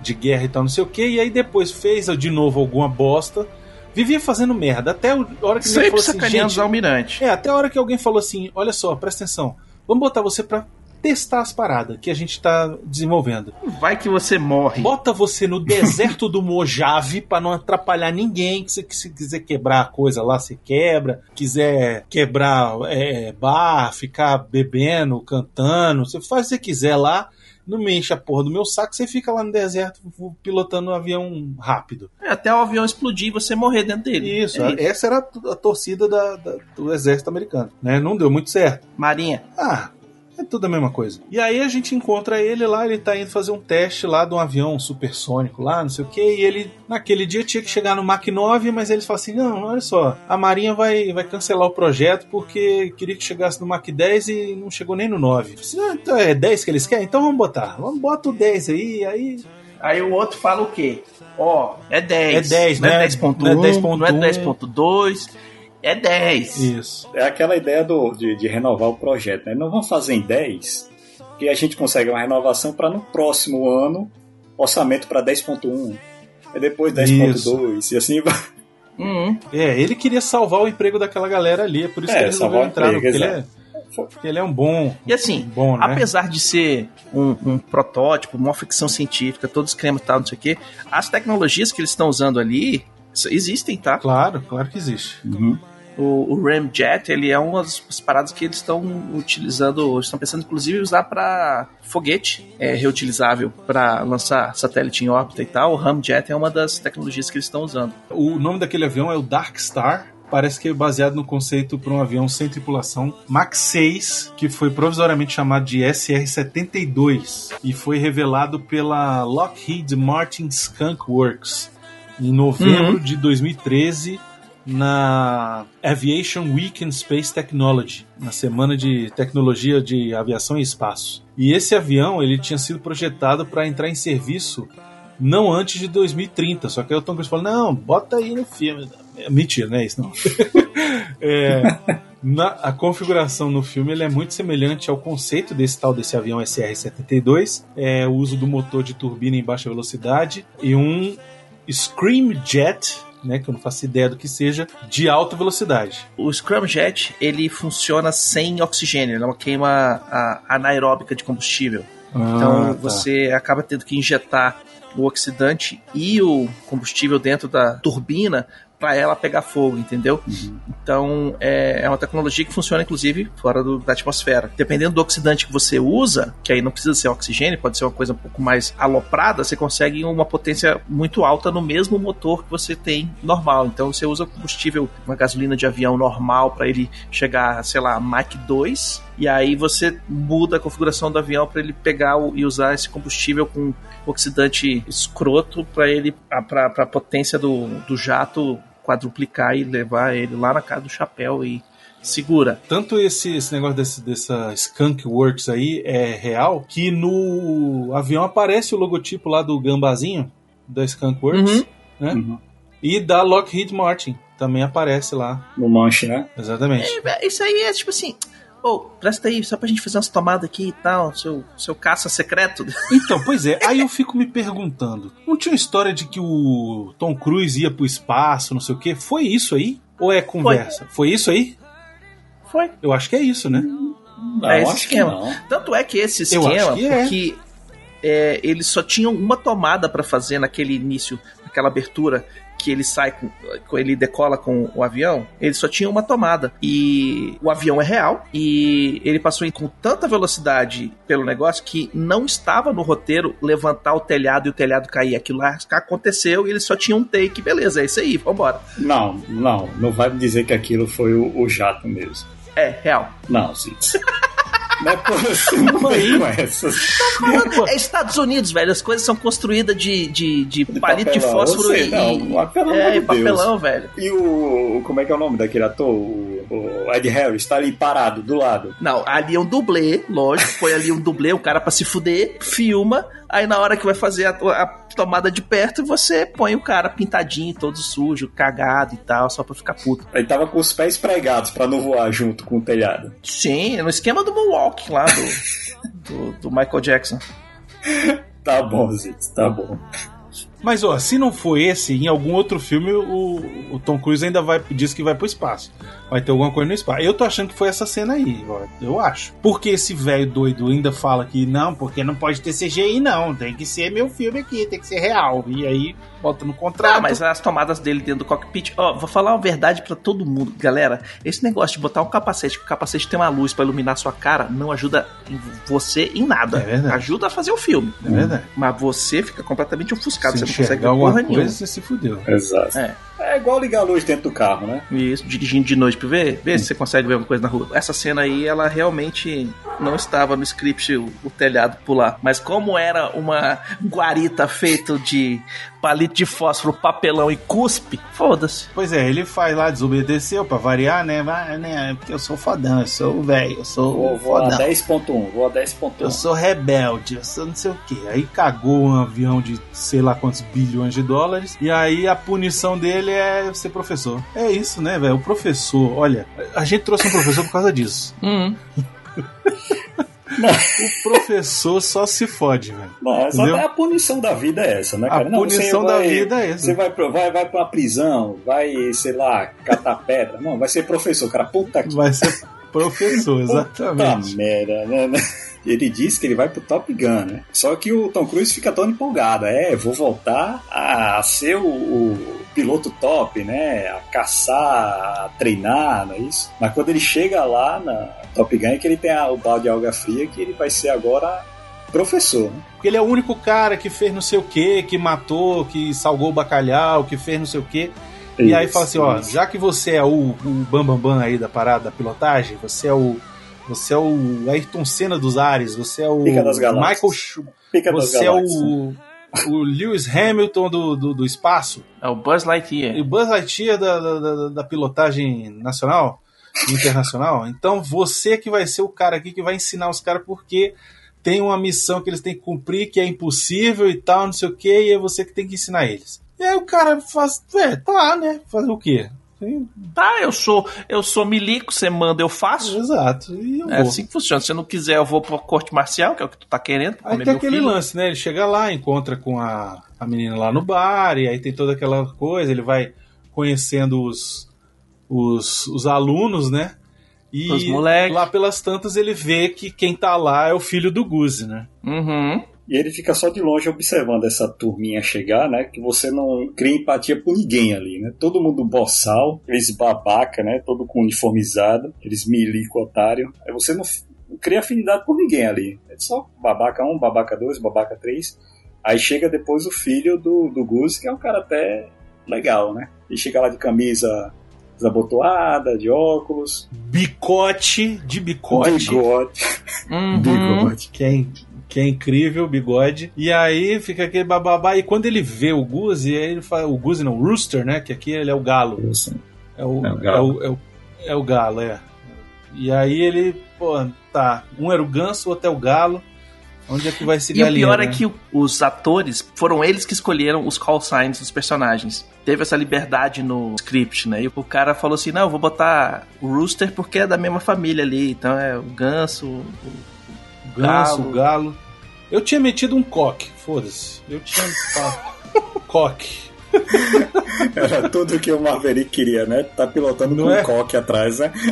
de guerra e tal, não sei o que, e aí depois fez de novo alguma bosta. Vivia fazendo merda, até a hora que Sempre falou assim, gente, almirantes. é, até a hora que alguém falou assim: olha só, presta atenção, vamos botar você pra testar as paradas que a gente tá desenvolvendo. Vai que você morre. Bota você no deserto do Mojave pra não atrapalhar ninguém. Que se, que se quiser quebrar a coisa lá, você quebra. Quiser quebrar é, bar, ficar bebendo, cantando, você faz o que você quiser lá. Não me enche a porra do meu saco, você fica lá no deserto pilotando um avião rápido. É, até o avião explodir e você morrer dentro dele. Isso, É essa era a, a torcida da- da- do exército americano. Né? Não deu muito certo. Marinha. Ah, é tudo a mesma coisa. E aí a gente encontra ele lá, ele tá indo fazer um teste lá de um avião supersônico lá, não sei o que, e ele naquele dia tinha que chegar no Mach 9, mas eles falam assim: não, olha só, a Marinha vai, vai cancelar o projeto porque queria que chegasse no Mach 10 e não chegou nem no 9. Eu falei, ah, então é 10 que eles querem? Então vamos botar, vamos botar o 10 aí, aí Aí o outro fala o quê? Ó, é 10. É 10, não né? é 10.1, Não é 10.1. não é 10.2, é 10. isso. É aquela ideia do, de, de renovar o projeto, né? Não vamos fazer em 10, que a gente consegue uma renovação para no próximo ano, orçamento para 10.1, e depois 10.2, e assim vai. Uhum. É, ele queria salvar o emprego daquela galera ali, é por isso É, que ele resolveu salvar o entrar, emprego, porque ele é, porque ele é um bom, E assim, bom, né? apesar de ser um, um protótipo, uma ficção científica, todo esquema e tal, não sei o quê, as tecnologias que eles estão usando ali existem, tá? Claro, claro que existe. O, o Ramjet, ele é uma das das paradas que eles estão utilizando, estão pensando inclusive em usar para foguete é, reutilizável para lançar satélite em órbita e tal. O Ramjet é uma das tecnologias que eles estão usando. O nome daquele avião é o Dark Star. Parece que é baseado no conceito para um avião sem tripulação Max 6, que foi provisoriamente chamado de SR-72 e foi revelado pela Lockheed Martin Skunk Works em novembro de 2013 na Aviation Week in Space Technology, na semana de tecnologia de aviação e espaço. E esse avião ele tinha sido projetado para entrar em serviço não antes de 2030. Só que aí o Tom Cruise falou: não, bota aí no filme. É, Mentira, não é isso, não. É, na, a configuração no filme ele é muito semelhante ao conceito desse tal desse avião SR-72. É o uso do motor de turbina em baixa velocidade e um Screamjet, né, que eu não faço ideia do que seja, de alta velocidade. O Scramjet, ele funciona sem oxigênio, é uma queima anaeróbica de combustível. Então Ah, tá. você acaba tendo que injetar o oxidante e o combustível dentro da turbina para ela pegar fogo, entendeu? Então é, é uma tecnologia que funciona inclusive fora do- da atmosfera. Dependendo do oxidante que você usa, que aí não precisa ser oxigênio, pode ser uma coisa um pouco mais aloprada, você consegue uma potência muito alta no mesmo motor que você tem normal. Então você usa combustível, uma gasolina de avião normal para ele chegar, sei lá, Mach 2, e aí você muda a configuração do avião para ele pegar o- e usar esse combustível com oxidante escroto para ele para a potência do, do jato quadruplicar e levar ele lá na casa do chapéu e segura. Tanto esse, esse negócio desse, dessa Skunk Works aí é real que no avião aparece o logotipo lá do gambazinho da Skunk Works Uhum. né? Uhum. e da Lockheed Martin também aparece lá. No manche, né? Exatamente. É, Isso aí é tipo assim. Ô, presta aí, só pra gente fazer umas tomadas aqui e tal, seu, seu caça secreto. Então, pois é, aí eu fico me perguntando: não tinha uma história de que o Tom Cruise ia pro espaço, não sei o quê? Foi isso aí? Ou é conversa? Foi, isso aí? Foi. Eu acho que é isso, né? Não, É esse esquema. Tanto é que esse esquema, que é. porque é, eles só tinham uma tomada pra fazer naquele início, naquela abertura que ele sai com, ele decola com o avião, ele só tinha uma tomada e o avião é real e ele passou com tanta velocidade pelo negócio que não estava no roteiro levantar o telhado e o telhado cair. Aquilo lá aconteceu e ele só tinha um take, beleza, é isso aí, vambora. Não, não, não vai me dizer que aquilo foi o, o jato mesmo. É, real. Não, Zitz. Não é possível essas. É Estados Unidos, velho. As coisas são construídas de, de, de, De palito de papelão, eu fósforo sei, e. não, é, de papelão, velho. E o. Como é que é o nome daquele ator? O, o Ed Harris tá ali parado do lado. Não, ali é um dublê, lógico. Foi ali um dublê, o cara pra se fuder, filma. Aí na hora que vai fazer a, a tomada de perto, você põe o cara pintadinho, todo sujo, cagado e tal, só pra ficar puto. Ele tava com os pés pregados pra não voar junto com o telhado. Sim, no esquema do Moonwalk lá do, do, do Michael Jackson. Tá bom, Zitz, tá bom. Mas, ó, se não for esse, em algum outro filme, o, o Tom Cruise ainda vai diz que vai pro espaço. Vai ter alguma coisa no espaço. Eu tô achando que foi essa cena aí, ó, eu acho. Porque esse velho doido ainda fala que não, porque não pode ter CGI, não. Tem que ser meu filme aqui, tem que ser real. E aí bota no contrato. Ah, mas as tomadas dele dentro do cockpit. Ó, vou falar uma verdade pra todo mundo. Galera, esse negócio de botar um capacete, que o capacete tem uma luz pra iluminar sua cara, não ajuda em você em nada. É verdade. Ajuda a fazer o filme. É verdade. Mas você fica completamente ofuscado, Se você não consegue ver porra coisa, nenhuma. você se fudeu. Exato. É. É igual ligar a luz dentro do carro, né? Isso, dirigindo de noite pra ver, ver se você consegue ver alguma coisa na rua. Essa cena aí, ela realmente não estava no script o, o telhado pular. Mas como era uma guarita feita de palito de fósforo, papelão e cuspe, foda-se. Pois é, ele faz lá, desobedeceu pra variar, né? Mas, né? Porque eu sou fodão, eu sou velho, eu sou Vou, vou a fodão. 10.1, vou a Eu 10.1. sou rebelde, eu sou não sei o que. Aí cagou um avião de sei lá quantos bilhões de dólares. E aí a punição dele é ser professor. É isso, né, velho? O professor, olha, a gente trouxe um professor por causa disso. Uhum. O professor só se fode, velho. Não, só Entendeu? a punição da vida é essa, né, A cara? Não, você punição da vai- vida é essa. Você vai, pro- vai, vai pra uma prisão, vai, sei lá, catar pedra. Não, vai ser professor, cara. Puta que Vai ser professor, Puta exatamente. merda, né? Ele disse que ele vai pro Top Gun, né? Só que o Tom Cruise fica todo empolgado. É, vou voltar a ser o, o piloto top, né? A caçar, a treinar, não é isso? Mas quando ele chega lá na Top Gun é que ele tem a- o balde de alga fria que ele vai ser agora professor, né? Porque ele é o único cara que fez não sei o que, que matou, que salgou o bacalhau, que fez não sei o que. E aí fala assim, ó, isso. já que você é o, o bambambam bam, bam aí da parada da pilotagem, você é o você é o Ayrton Senna dos ares, você é o Pica das galáxias. Michael Sch- Fica das você é o o Lewis Hamilton do, do, do espaço É o Buzz Lightyear. e o Buzz Lightyear da, da, da- pilotagem nacional, internacional. Então você que vai ser o cara aqui que vai ensinar os caras porque tem uma missão que eles têm que cumprir que é impossível e tal, não sei o que, e é você que tem que ensinar eles. E aí o cara faz, é, tá, né? Fazer o quê? Tá, eu sou, eu sou milico, você manda, eu faço. Exato. Eu É vou. assim que funciona. Se eu não quiser, eu vou pra corte marcial, que é o que tu tá querendo. Aí tem aquele filho. lance, né? Ele chega lá, encontra com a, a menina lá no bar, e aí tem toda aquela coisa, ele vai conhecendo os, os, os alunos, né? E lá pelas tantas ele vê que quem tá lá é o filho do Guzi, né? Uhum. E ele fica só de longe observando essa turminha chegar, né? Que você não cria empatia por ninguém ali, né? Todo mundo boçal, eles babaca, né? Todo com uniformizado, eles milico otário. Aí você não, não cria afinidade por ninguém ali. É só babaca 1, babaca 2, babaca 3. Aí chega depois o filho do, do Gus, que é um cara até legal, né? Ele chega lá de camisa desabotoada, de óculos, Bicote de bigode. bigode. Uhum. Bigode. Que é, que é incrível, bigode. E aí fica aquele bababá. E quando ele vê o Guzi, aí ele fala. O Guzi não, o Rooster, né? Que aqui ele é o galo. É o, É o é galo. o, é o, é o galo, é. E aí ele, pô, tá. Um era o ganso, o outro é o galo. Onde é que vai se E o galinha, pior né? é que o- os atores foram eles que escolheram os call signs dos personagens. Teve essa liberdade no script, né? E o cara falou assim: não, eu vou botar o Rooster porque é da mesma família ali. Então é o ganso, o O ganso, galo. o galo. Eu tinha metido um coque, foda-se. Eu tinha. coque. Era tudo que o Maverick queria, né? Tá pilotando Não com é? um coque atrás, né?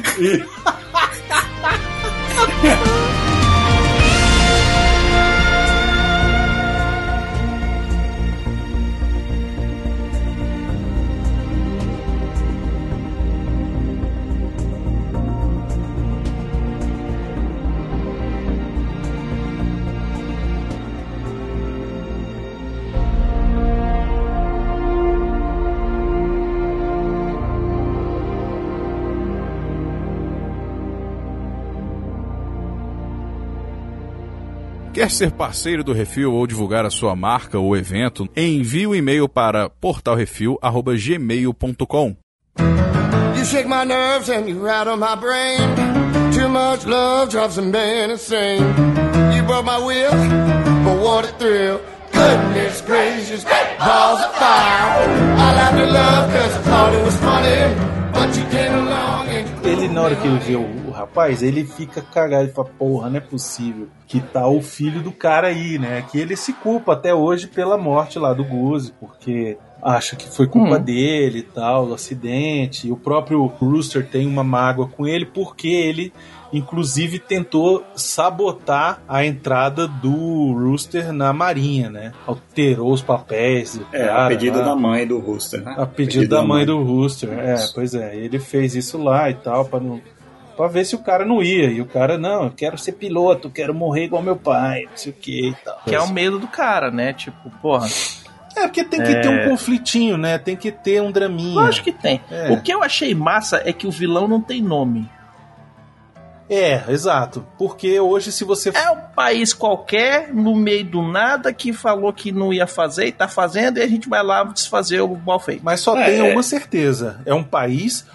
Quer ser parceiro do Refil ou divulgar a sua marca ou evento? Envie um e-mail para portalrefil@gmail.com. You shake my nerves and you rattle my brain. Too much love drives a man insane. You broke my will, but what a thrill. Goodness gracious, balls of fire. I laughed at love cause I thought it was funny. But you came along and you ele, na hora que ele o, o rapaz, ele fica cagado e fala, porra, não é possível que tá o filho do cara aí, né? Que ele se culpa até hoje pela morte lá do Guzi, porque acha que foi culpa Hum. dele e tal, do acidente. E o próprio Rooster tem uma mágoa com ele porque ele, inclusive, tentou sabotar a entrada do Rooster na marinha, né? Alterou os papéis É, cara a pedido lá. da mãe do Rooster, né? A pedido da mãe do Rooster. É, pois é. Ele fez isso lá e tal, pra não. Pra ver se o cara não ia. E o cara, não, eu quero ser piloto, quero morrer igual meu pai, não sei o que e tal. Que é o medo do cara, né? Tipo, porra. É, porque tem que ter um conflitinho, né? Tem que ter um draminha. Lógico que tem. É. O que eu achei massa é que o vilão não tem nome. É, exato. Porque hoje, se você. É um país qualquer, no meio do nada, que falou que não ia fazer e tá fazendo, e a gente vai lá desfazer o mal feito. Mas só É, tem é. uma certeza: é um país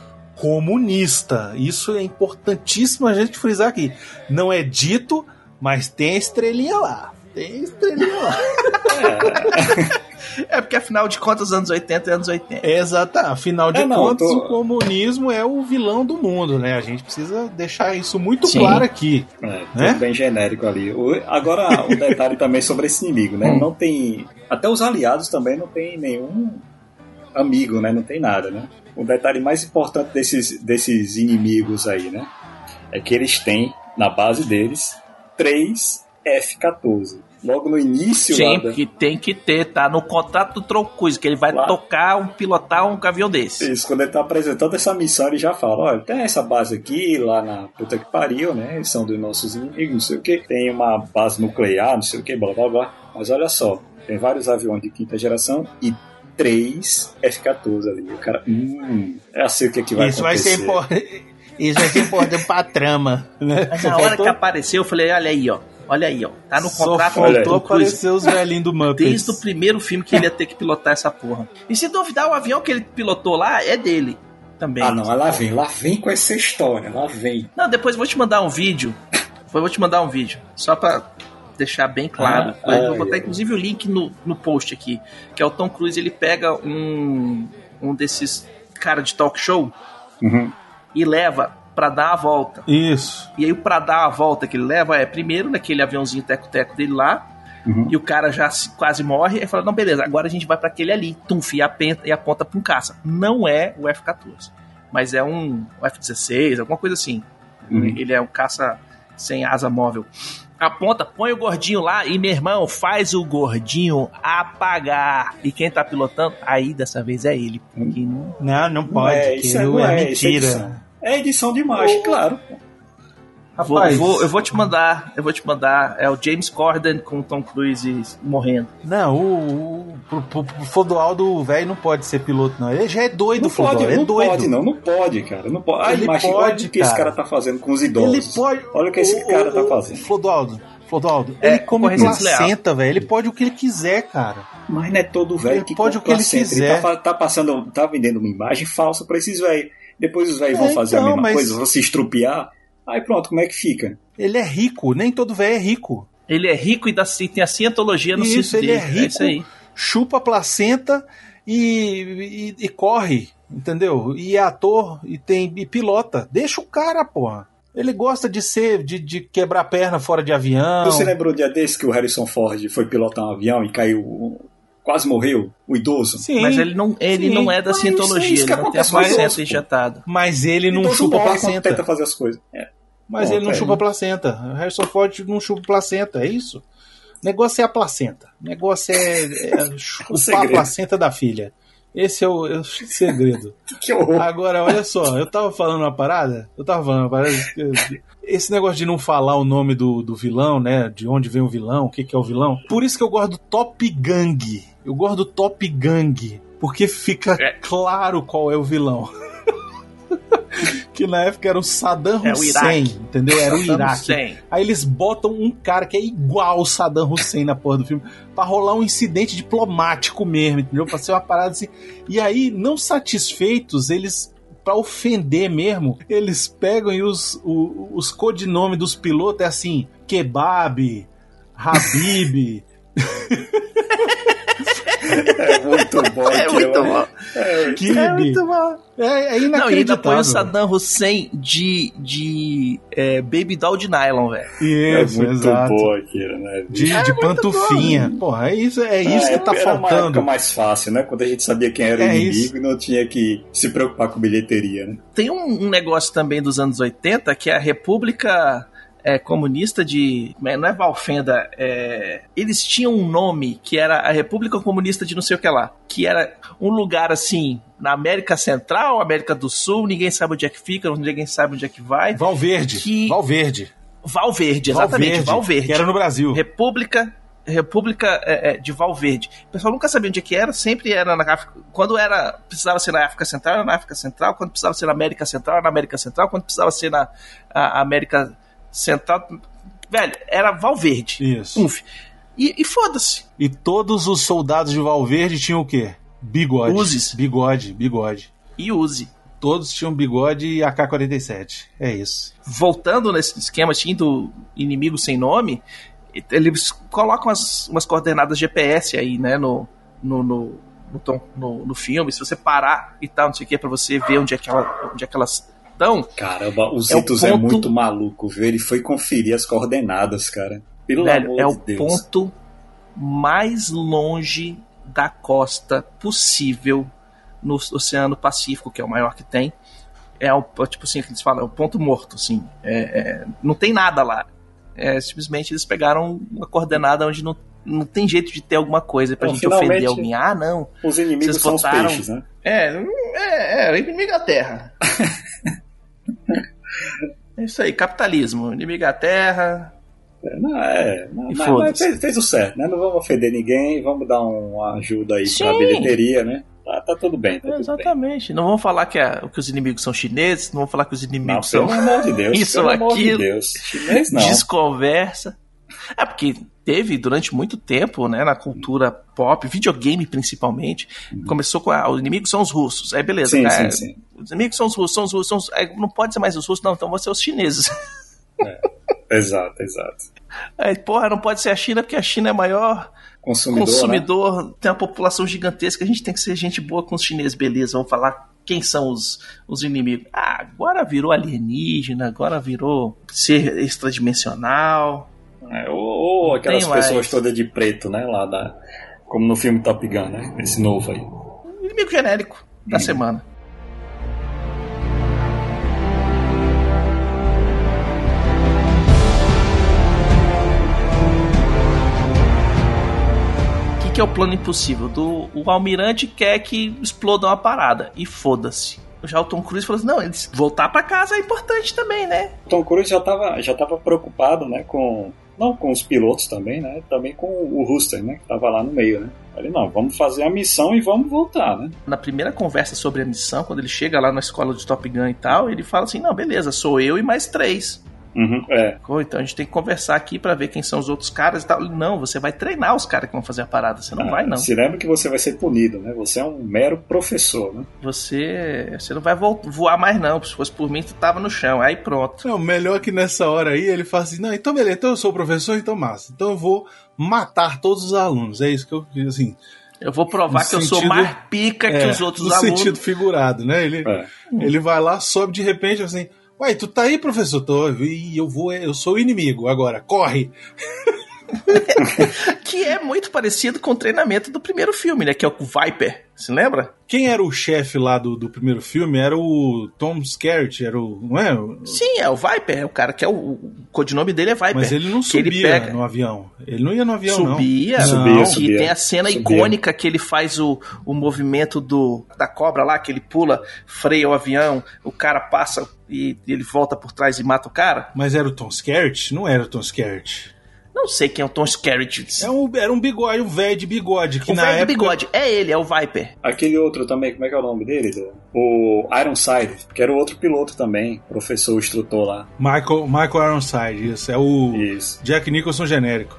comunista. Isso é importantíssimo a gente frisar aqui. Não é dito, mas tem a estrelinha lá. Tem a estrelinha lá. É porque afinal de contas, anos 80 é anos 80. Exato. Afinal de É, não, contas, tô- o comunismo é o vilão do mundo, né? A gente precisa deixar isso muito Sim. claro aqui. É, tudo Né? bem genérico ali. O- agora, um detalhe também sobre esse inimigo, né? Hum. Não tem. Até os aliados também não tem nenhum amigo, né? Não tem nada, né? O detalhe mais importante desses, desses inimigos aí, né? É que eles têm, na base deles, três F-14. Logo no início da- que tem que ter, tá no contrato do Cruise, que ele vai tocar, um, pilotar um avião desse. Isso, quando ele tá apresentando essa missão, ele já fala: olha, tem essa base aqui, lá na puta que pariu, né? Eles são dos nossos inimigos, não sei o que. Tem uma base nuclear, não sei o que, blá blá blá. Mas olha só, tem vários aviões de quinta geração e três F-14 ali. O cara, hum, é assim o que, é que vai Isso vai acontecer. ser importante. Isso vai ser importante pra trama. Né? Mas na hora que apareceu, eu falei, olha aí, ó. Olha aí, ó. Tá no Só contrato faltou Cruise. aparecer os velhinhos do Muppets. Desde o primeiro filme que ele ia ter que pilotar essa porra. E se duvidar, o avião que ele pilotou lá é dele também. Ah, não, lá vem, lá vem com essa história, lá vem. Não, depois eu vou te mandar um vídeo. Depois eu vou te mandar um vídeo. Só pra deixar bem claro. Ah, eu vou botar inclusive o link no, no post aqui. Que é o Tom Cruise, ele pega um, um desses cara de talk show Uhum. e leva pra dar a volta. Isso. E aí o pra dar a volta que ele leva é primeiro naquele aviãozinho teco-teco dele lá. Uhum. E o cara já se- quase morre. Aí fala: Não, beleza, agora a gente vai pra aquele ali. Tumf, e, apenta, e aponta pra um caça. Não é o F-14, mas é um F-16, alguma coisa assim. Uhum. Ele é um caça sem asa móvel. Aponta, põe o gordinho lá e, meu irmão, faz o gordinho apagar. E quem tá pilotando, aí dessa vez é ele. Porque não- Não, não Não pode. é, que isso é, é, é, isso é mentira. edição. É edição de imagem, claro. Vou, Rapaz, vou- eu vou te mandar, eu vou te mandar. É o James Corden com o Tom Cruise morrendo. Não, o, o pro, pro, pro Flodoaldo velho não pode ser piloto, não. Ele já é doido, Não Flodoaldo. pode, é não doido. pode, não, não pode, cara. Não pode. Ai, Ele macho, pode, olha o que esse cara. tá fazendo com os idosos. Ele pode. Olha o que esse o- cara o- tá o- fazendo. Flodoaldo, Flodoaldo, É, ele come placenta, velho. Ele pode o que ele quiser, cara. Mas não é todo velho Ele que pode o que ele quiser. tá, fa- tá passando, tá vendendo uma imagem falsa pra esses velhos. Depois os velhos vão É, fazer a então, mesma mas- coisa, vão se estrupiar. Aí pronto, como é que fica? Ele é rico, nem todo velho é rico. Ele é rico e dá, e tem a cientologia no Isso, ele dele. é rico. isso aí. chupa a placenta e, e- e corre, entendeu? E é ator e tem e pilota. Deixa o cara, porra. Ele gosta de ser, de, de quebrar perna fora de avião. Você lembrou um dia desse que o Harrison Ford foi pilotar um avião e caiu, quase morreu, o idoso? Sim, Mas ele não, ele sim. não é da Mas cientologia, isso que ele não tem a placenta injetada. mas ele não Idoso chupa a placenta. tenta fazer as coisas. É. Mas Ó, ele não chupa a placenta. O Harrison Ford não chupa placenta, é isso? O negócio é a placenta. O negócio é, é chupar a placenta da filha. Esse é o, é o segredo. Que horror. Agora, olha só, eu tava falando uma parada, eu tava falando uma parada. Esse negócio de não falar o nome do, do vilão, né? De onde vem o vilão, o que, que é o vilão. Por isso que eu gosto do Top Gang. Eu gosto do Top Gang. Porque fica É. claro qual é o vilão. Que na época era o Saddam É o Hussein, entendeu? Era o Iraque. Hussein. Aí eles botam um cara que é igual o Saddam Hussein na porra do filme pra rolar um incidente diplomático mesmo, entendeu? Pra ser uma parada assim. E aí, não satisfeitos, eles pra ofender mesmo, eles pegam e os, o- os codinomes dos pilotos é assim: Kebab, Habib. É muito bom É aquilo. muito bom. Kibe. É muito bom. É, é Não, e ainda põe inacreditável. o Saddam Hussein de, de é, Baby Doll de nylon, velho. É muito exato. bom aquilo, né? De, de pantufinha. Porra, é isso, é isso Ah, que tá era uma época faltando. mais fácil, né? Quando a gente sabia quem era o É inimigo isso. e não tinha que se preocupar com bilheteria, né? Tem um, um negócio também dos anos 80 que é a República é, Comunista de. Não é Valfenda, é, eles tinham um nome que era a República Comunista de não sei o que lá. Que era um lugar assim, na América Central, América do Sul, ninguém sabe onde é que fica, ninguém sabe onde é que vai. Valverde. Que- Valverde. Valverde, exatamente, Valverde. Que era no Brasil. República República é, é, de Valverde. O pessoal nunca sabia onde é que era, sempre era na África. Quando era precisava ser na África Central, era na África Central. Quando precisava ser na América Central, era na América Central. Quando precisava ser na América Central, velho, era Valverde. Isso. Uf. E, e foda-se. E todos os soldados de Valverde tinham o quê? Bigode. Uzes. Bigode, bigode. E use. Todos tinham bigode e AK-47. É isso. Voltando nesse esquema assim, do inimigo sem nome, eles colocam as, umas coordenadas GPS aí, né, no, no, no, no, no, no filme. Se você parar e tal, não sei o que, pra você ver onde é que, ela, onde é que elas estão. Caramba, o É o Zitos é, ponto- muito maluco, viu? Ele foi conferir as coordenadas, cara. Pelo Velho, amor é o de Deus. ponto mais longe da costa possível no Oceano Pacífico, que é o maior que tem. É o, tipo assim, que eles falam, é o ponto morto, assim. É- é- não tem nada lá. É, simplesmente eles pegaram uma coordenada onde não, não tem jeito de ter alguma coisa pra Bom, gente ofender alguém. Ah, não. Os inimigos Vocês são os botaram- peixes, né? É, é, é, inimigo da terra. é isso aí, capitalismo. Inimigo da terra. É, Não, é, não, fez, fez o certo, né? Não vamos ofender ninguém, vamos dar uma ajuda aí pra Sim. bilheteria, né? Tá, tá tudo bem, tá tudo bem. Exatamente. Não vamos falar que, a- que os inimigos são chineses, não vamos falar que os inimigos pelo são amor de Deus, isso pelo ou amor de aquilo. Deus. Chinês não. desconversa. É porque teve durante muito tempo, né, na cultura pop, videogame principalmente, começou com ah, os inimigos são os russos. Aí beleza, Sim, cara, sim, sim. os inimigos são os russos, são os russos, são os... aí não pode ser mais os russos, não, então vão ser os chineses. Exato, exato. Aí, porra, não pode ser a China porque a China é maior Consumidor, né? consumidor, tem uma população gigantesca, a gente tem que ser gente boa com os chineses, beleza, vamos falar quem são os, os inimigos. Ah, agora virou alienígena, agora virou ser extradimensional. É, ou, ou aquelas pessoas todas de preto, né? Lá da. Como no filme Top Gun, né? Esse novo aí. Inimigo genérico da Hum. semana. O que, que é o plano impossível? Do, o almirante quer que exploda uma parada e foda-se. Já o Tom Cruise falou assim: não, eles voltar pra casa é importante também, né? O Tom Cruise já tava, já tava preocupado, né? Com. Não com os pilotos também, né? Também com o Rooster, né? Que tava lá no meio, né? Ele, não, vamos fazer a missão e vamos voltar, né? Na primeira conversa sobre a missão, quando ele chega lá na escola de Top Gun e tal, ele fala assim: não, beleza, sou eu e mais três. Uhum, é. Então a gente tem que conversar aqui pra ver quem são os outros caras e tal. Não, você vai treinar os caras que vão fazer a parada, você não Ah, vai não. Se lembra que você vai ser punido, né? Você é um mero professor, né? Você, você não vai vo- voar mais não, se fosse por mim tu tava no chão, aí pronto. Não, melhor que nessa hora aí ele fala assim: não, então beleza, então eu sou o professor, então massa. Então eu vou matar todos os alunos. É isso que eu quis, assim. Eu vou provar No que eu sou sentido- mais pica que é, os outros no alunos. sentido figurado, né? Ele, É. ele vai lá, sobe de repente assim. Ué, tu tá aí, professor? Tô, e eu vou, eu sou o inimigo agora, corre! Que é muito parecido com o treinamento do primeiro filme, né? Que é o Viper. Se lembra? Quem era o chefe lá do, do primeiro filme era o Tom Skerritt, era o. Não é? Sim, é o Viper. É o cara que é o, o codinome dele é Viper. Mas ele não que ele subia pega- no avião. Ele não ia no avião, subia, não. Subia, Não. que subia. tem a cena Subia. icônica que ele faz o, o movimento do da cobra lá, que ele pula, freia o avião, o cara passa e ele volta por trás e mata o cara. Mas era o Tom Skerritt? Não era o Tom Skerritt. Não sei quem é o Tom Skerritt. É um, era um bigode, um velho de bigode. Que o na velho do época, bigode. É ele, é o Viper. Aquele outro também, como é que é o nome dele? O Ironside, que era o outro piloto também, professor, instrutor lá. Michael, Michael Ironside, isso. É o Isso. Jack Nicholson genérico.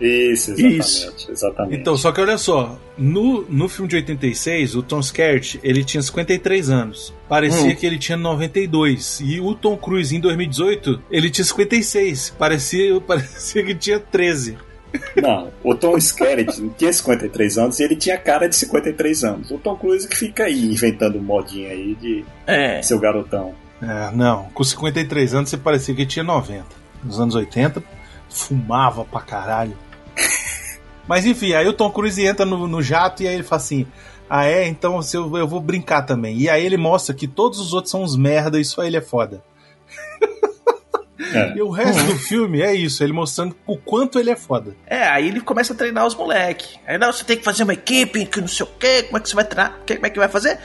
Isso, exatamente. Isso. Exatamente. Então, só que olha só, no, no filme de 86, o Tom Skerritt, ele tinha 53 anos. Parecia Hum. que ele tinha 92. E o Tom Cruise, em 2018, ele tinha 56. Parecia, parecia que tinha 13. Não, o Tom Skerritt tinha 53 anos e ele tinha cara de 53 anos. O Tom Cruise que fica aí inventando modinha aí de É. seu garotão. É, não, com 53 anos você parecia que tinha 90. Nos anos 80, fumava pra caralho. Mas enfim, aí o Tom Cruise entra no, no jato e aí ele fala assim: Ah, é? Então eu, eu vou brincar também. E aí ele mostra que todos os outros são uns merda e só ele é foda. É. E o resto do filme é isso, ele mostrando o quanto ele é foda. É, aí ele começa a treinar os moleque. Aí, não, você tem que fazer uma equipe, que não sei o quê, como é que você vai treinar? Que- Como é que vai fazer?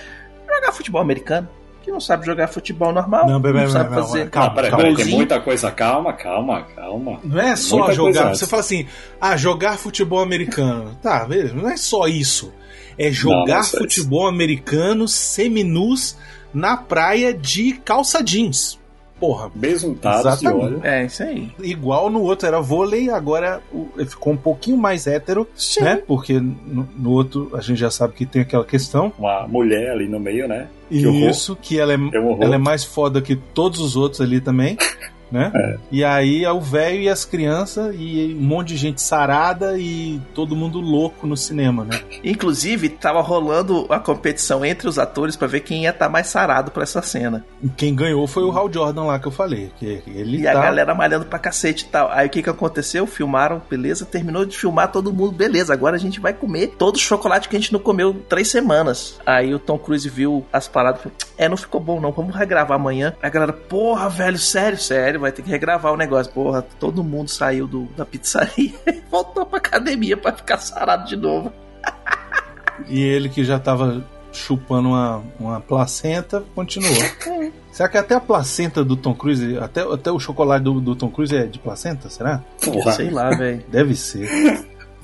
Jogar futebol americano. Que não sabe jogar futebol normal. Não, bebê, sabe não, não, fazer. calma, peraí, calma. peraí, tem muita coisa. Calma, calma, calma. Não é só Muita jogar. Você fala assim, ah, jogar futebol americano. Tá, beleza, não é só isso. É Não, jogar não só futebol americano seminus na praia de calça jeans. Porra, Besuntados de Exatamente. óleo. É, isso aí. igual no outro era vôlei, agora ficou um pouquinho mais hétero, né? Porque no, no outro a gente já sabe que tem aquela questão. Uma mulher ali no meio, né? Que horror. Isso, que ela é, É um ela é mais foda que todos os outros ali também. Né? É. E aí é o velho e as crianças e um monte de gente sarada e todo mundo louco no cinema, né? Inclusive, tava rolando a competição entre os atores pra ver quem ia estar mais sarado pra essa cena. E quem ganhou foi o Hal Jordan lá que eu falei, que ele E tá a galera malhando pra cacete e tal. Aí o que que aconteceu? Filmaram, beleza, terminou de filmar todo mundo, beleza. Agora a gente vai comer todo o chocolate que a gente não comeu três semanas. Aí o Tom Cruise viu as paradas e falou: É, não ficou bom não, vamos regravar amanhã. Aí a galera, porra, velho, sério, sério, vai ter que regravar o negócio. Porra, todo mundo saiu do, da pizzaria e voltou pra academia pra ficar sarado de novo. E ele que já tava chupando uma, uma placenta, continuou. Será que até a placenta do Tom Cruise, até, até o chocolate do, do Tom Cruise é de placenta? Será? Porra. Sei lá, velho. Deve ser.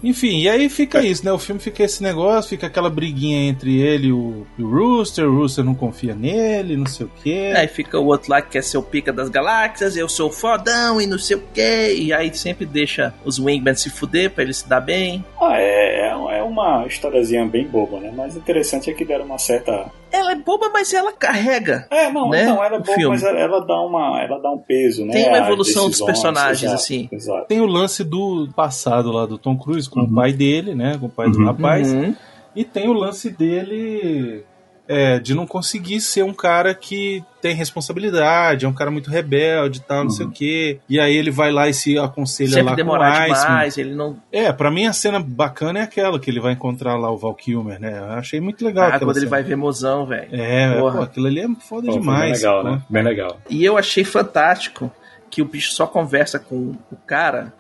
Enfim, e aí fica isso, né? O filme fica esse negócio, fica aquela briguinha entre ele e o, e o Rooster, o Rooster não confia nele, não sei o quê. Aí fica o outro lá que quer ser o pica das galáxias, eu sou o fodão e não sei o que. E aí sempre deixa os Wingmen se fuder pra ele se dar bem. Ah, é, é é uma historiazinha bem boba, né? Mas o interessante é que deram uma certa. Ela é boba, mas ela carrega. É, não, Né? não, ela é O boba, filme. mas ela, ela dá uma, ela dá um peso, né? Tem uma evolução dos personagens, exato, assim. Exato. Tem o lance do passado lá do Tom Cruise com Uhum. o pai dele, né? Com o pai do Uhum. rapaz. Uhum. E tem o lance dele é, de não conseguir ser um cara que tem responsabilidade, é um cara muito rebelde e tal, não sei o quê. E aí ele vai lá e se aconselha Sempre lá demorar com o Iceman. demais, ele não. É, pra mim a cena bacana é aquela que ele vai encontrar lá o Val Kilmer, né? Eu achei muito legal Ah, quando ele cena. vai ver mozão, velho. É, Porra. pô, aquilo ali é foda Pô, demais. Bem legal, pô. né? Bem legal. E eu achei fantástico que o bicho só conversa com o cara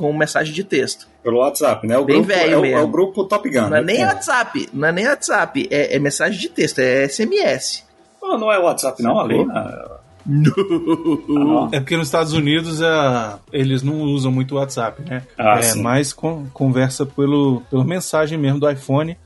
com mensagem de texto. Pelo WhatsApp, né? O Bem grupo, velho é, o, mesmo. é o grupo Top Gun. Não é né? nem WhatsApp, não é nem WhatsApp, é, é mensagem de texto, é SMS. Pô, não é WhatsApp, não, ali. na- Ah, É porque nos Estados Unidos é, eles não usam muito o WhatsApp, né? Ah, é sim. mais con- conversa pelo, pela mensagem mesmo do iPhone.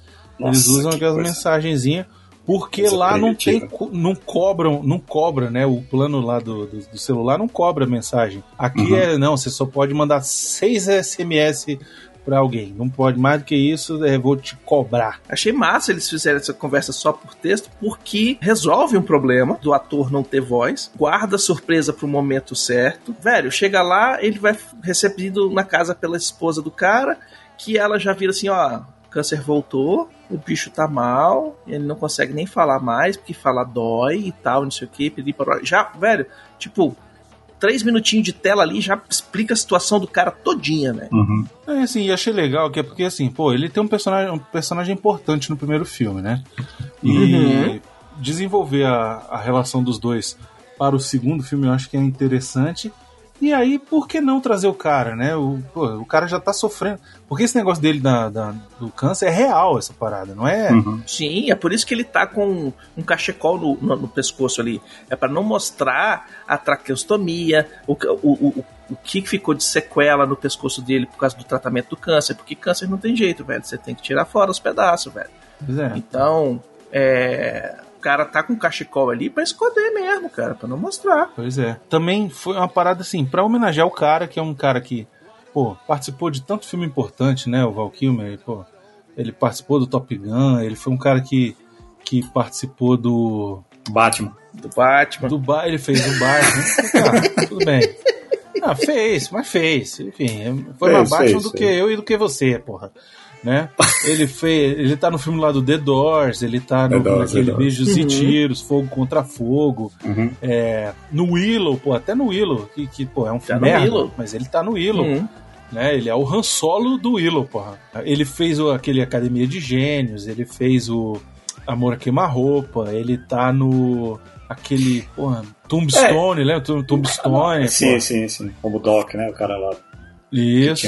eles Nossa, usam que aquelas mensagenzinhas. Porque lá não tem, não cobram, não cobra, né? O plano lá do, do, do celular não cobra mensagem. Aqui Uhum. é, não, você só pode mandar seis SMS pra alguém. Não pode mais do que isso, é, vou te cobrar. Achei massa eles fizerem essa conversa só por texto, porque resolve um problema do ator não ter voz, guarda a surpresa pro momento certo. Velho, chega lá, ele vai recebido na casa pela esposa do cara, que ela já vira assim, ó, câncer voltou, o bicho tá mal, ele não consegue nem falar mais, porque falar dói e tal, não sei o que, pedir para Já, velho, tipo, três minutinhos de tela ali já explica a situação do cara todinha, velho. Uhum. É, assim, e achei legal que é porque, assim, pô, ele tem um personagem, um personagem importante no primeiro filme, né? E Uhum. desenvolver a, a relação dos dois para o segundo filme eu acho que é interessante. E aí, por que não trazer o cara, né? O, pô, o cara já tá sofrendo. Porque esse negócio dele da, da- do câncer é real, essa parada, não é? Uhum. Sim, é por isso que ele tá com um cachecol no, no- no pescoço ali. É para não mostrar a traqueostomia, o, que- o, o, o que ficou de sequela no pescoço dele por causa do tratamento do câncer. Porque câncer não tem jeito, velho. Você tem que tirar fora os pedaços, velho. Pois é. Então, é, cara tá com um cachecol ali pra esconder mesmo, cara, pra não mostrar. Pois é. Também foi uma parada assim, pra homenagear o cara, que é um cara que, pô, participou de tanto filme importante, né? O Val Kilmer, pô, ele participou do Top Gun, ele foi um cara que, que participou do. Batman. Do Batman. do ba ele fez o Batman. Tá, tudo bem. Não, fez, mas fez. Enfim, foi Fez, mais Batman fez, do fez. que eu e do que você, porra. Né? Ele fez, ele tá no filme lá do The Doors, ele tá no, Doors, naquele. Beijos e Tiros, Fogo contra Fogo, Uhum. é, no Willow, pô, até no Willow, que, que pô, é um filme no merda, mas ele tá no Willow, Uhum. né? Ele é o Han Solo do Willow, porra. Ele fez o, aquele Academia de Gênios, ele fez o Amor a Queima-Roupa, ele tá no aquele, porra, Tombstone, lembra? Tum- Tombstone, Sim, pô. sim, sim. Como o Doc, né? O cara lá, Isso.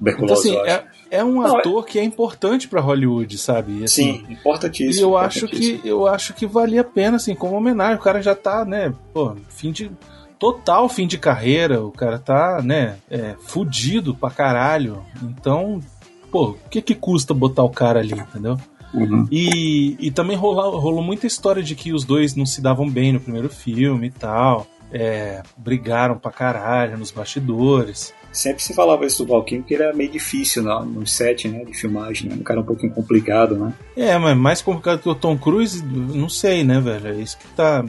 Então, assim, é, é um Não, é- ator que é importante pra Hollywood, sabe? Assim, Sim, importantíssimo. E eu acho que eu acho que valia a pena, assim, como homenagem. O cara já tá, né, pô, fim de. Total fim de carreira, o cara tá, né, é, fudido pra caralho. Então, pô, o que que custa botar o cara ali, entendeu? Uhum. E, e também rolou, rolou muita história de que os dois não se davam bem no primeiro filme e tal. É, brigaram pra caralho nos bastidores. Sempre se falava isso do Valkyrie, que ele era meio difícil no, no set, né? De filmagem, né? Um cara um pouquinho complicado, né? É, mas mais complicado que o Tom Cruise, não sei, né, velho? É isso que tá.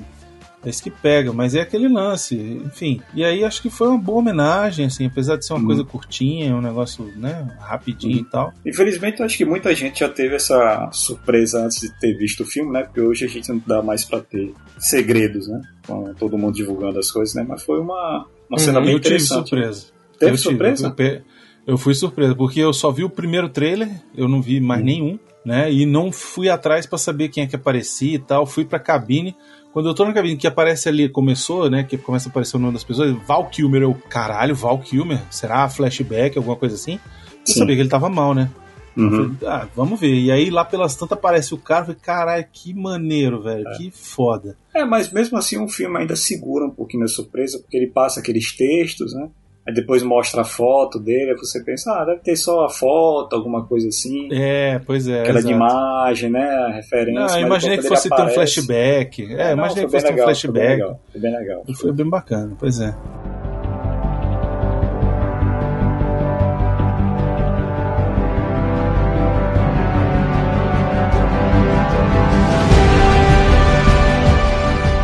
É isso que pega, mas é aquele lance, enfim. E aí acho que foi uma boa homenagem, assim, apesar de ser uma Uhum. coisa curtinha, um negócio, né, rapidinho e tal. Infelizmente, eu acho que muita gente já teve essa surpresa antes de ter visto o filme, né? Porque hoje a gente não dá mais pra ter segredos, né? Com todo mundo divulgando as coisas, né? Mas foi uma, uma cena bem Uhum. eu tive interessante. surpresa. Teve eu tive, surpresa? eu, pe- eu fui surpresa, porque eu só vi o primeiro trailer, eu não vi mais nenhum, né? E não fui atrás pra saber quem é que aparecia e tal. Fui pra cabine. Quando eu tô na cabine, que aparece ali, começou, né? Que começa a aparecer o nome das pessoas, Val Kilmer, eu, caralho, Val Kilmer, será flashback, alguma coisa assim? Eu Sim. sabia que ele tava mal, né? Uhum. Falei, ah, vamos ver. E aí lá pelas tantas aparece o cara, eu falei, caralho, que maneiro, velho, que foda. É, mas mesmo assim o filme ainda segura um pouquinho a surpresa, porque ele passa aqueles textos, né? Aí depois mostra a foto dele, aí você pensa, ah, deve ter só a foto, alguma coisa assim. É, pois é. Aquela de exato. imagem, né? A referência. Não, mas eu imaginei que fosse ter um aparece- flashback. É, É, imaginei que fosse ter um legal, foi bem flashback. legal, Foi bem legal. Foi bem bacana, pois é.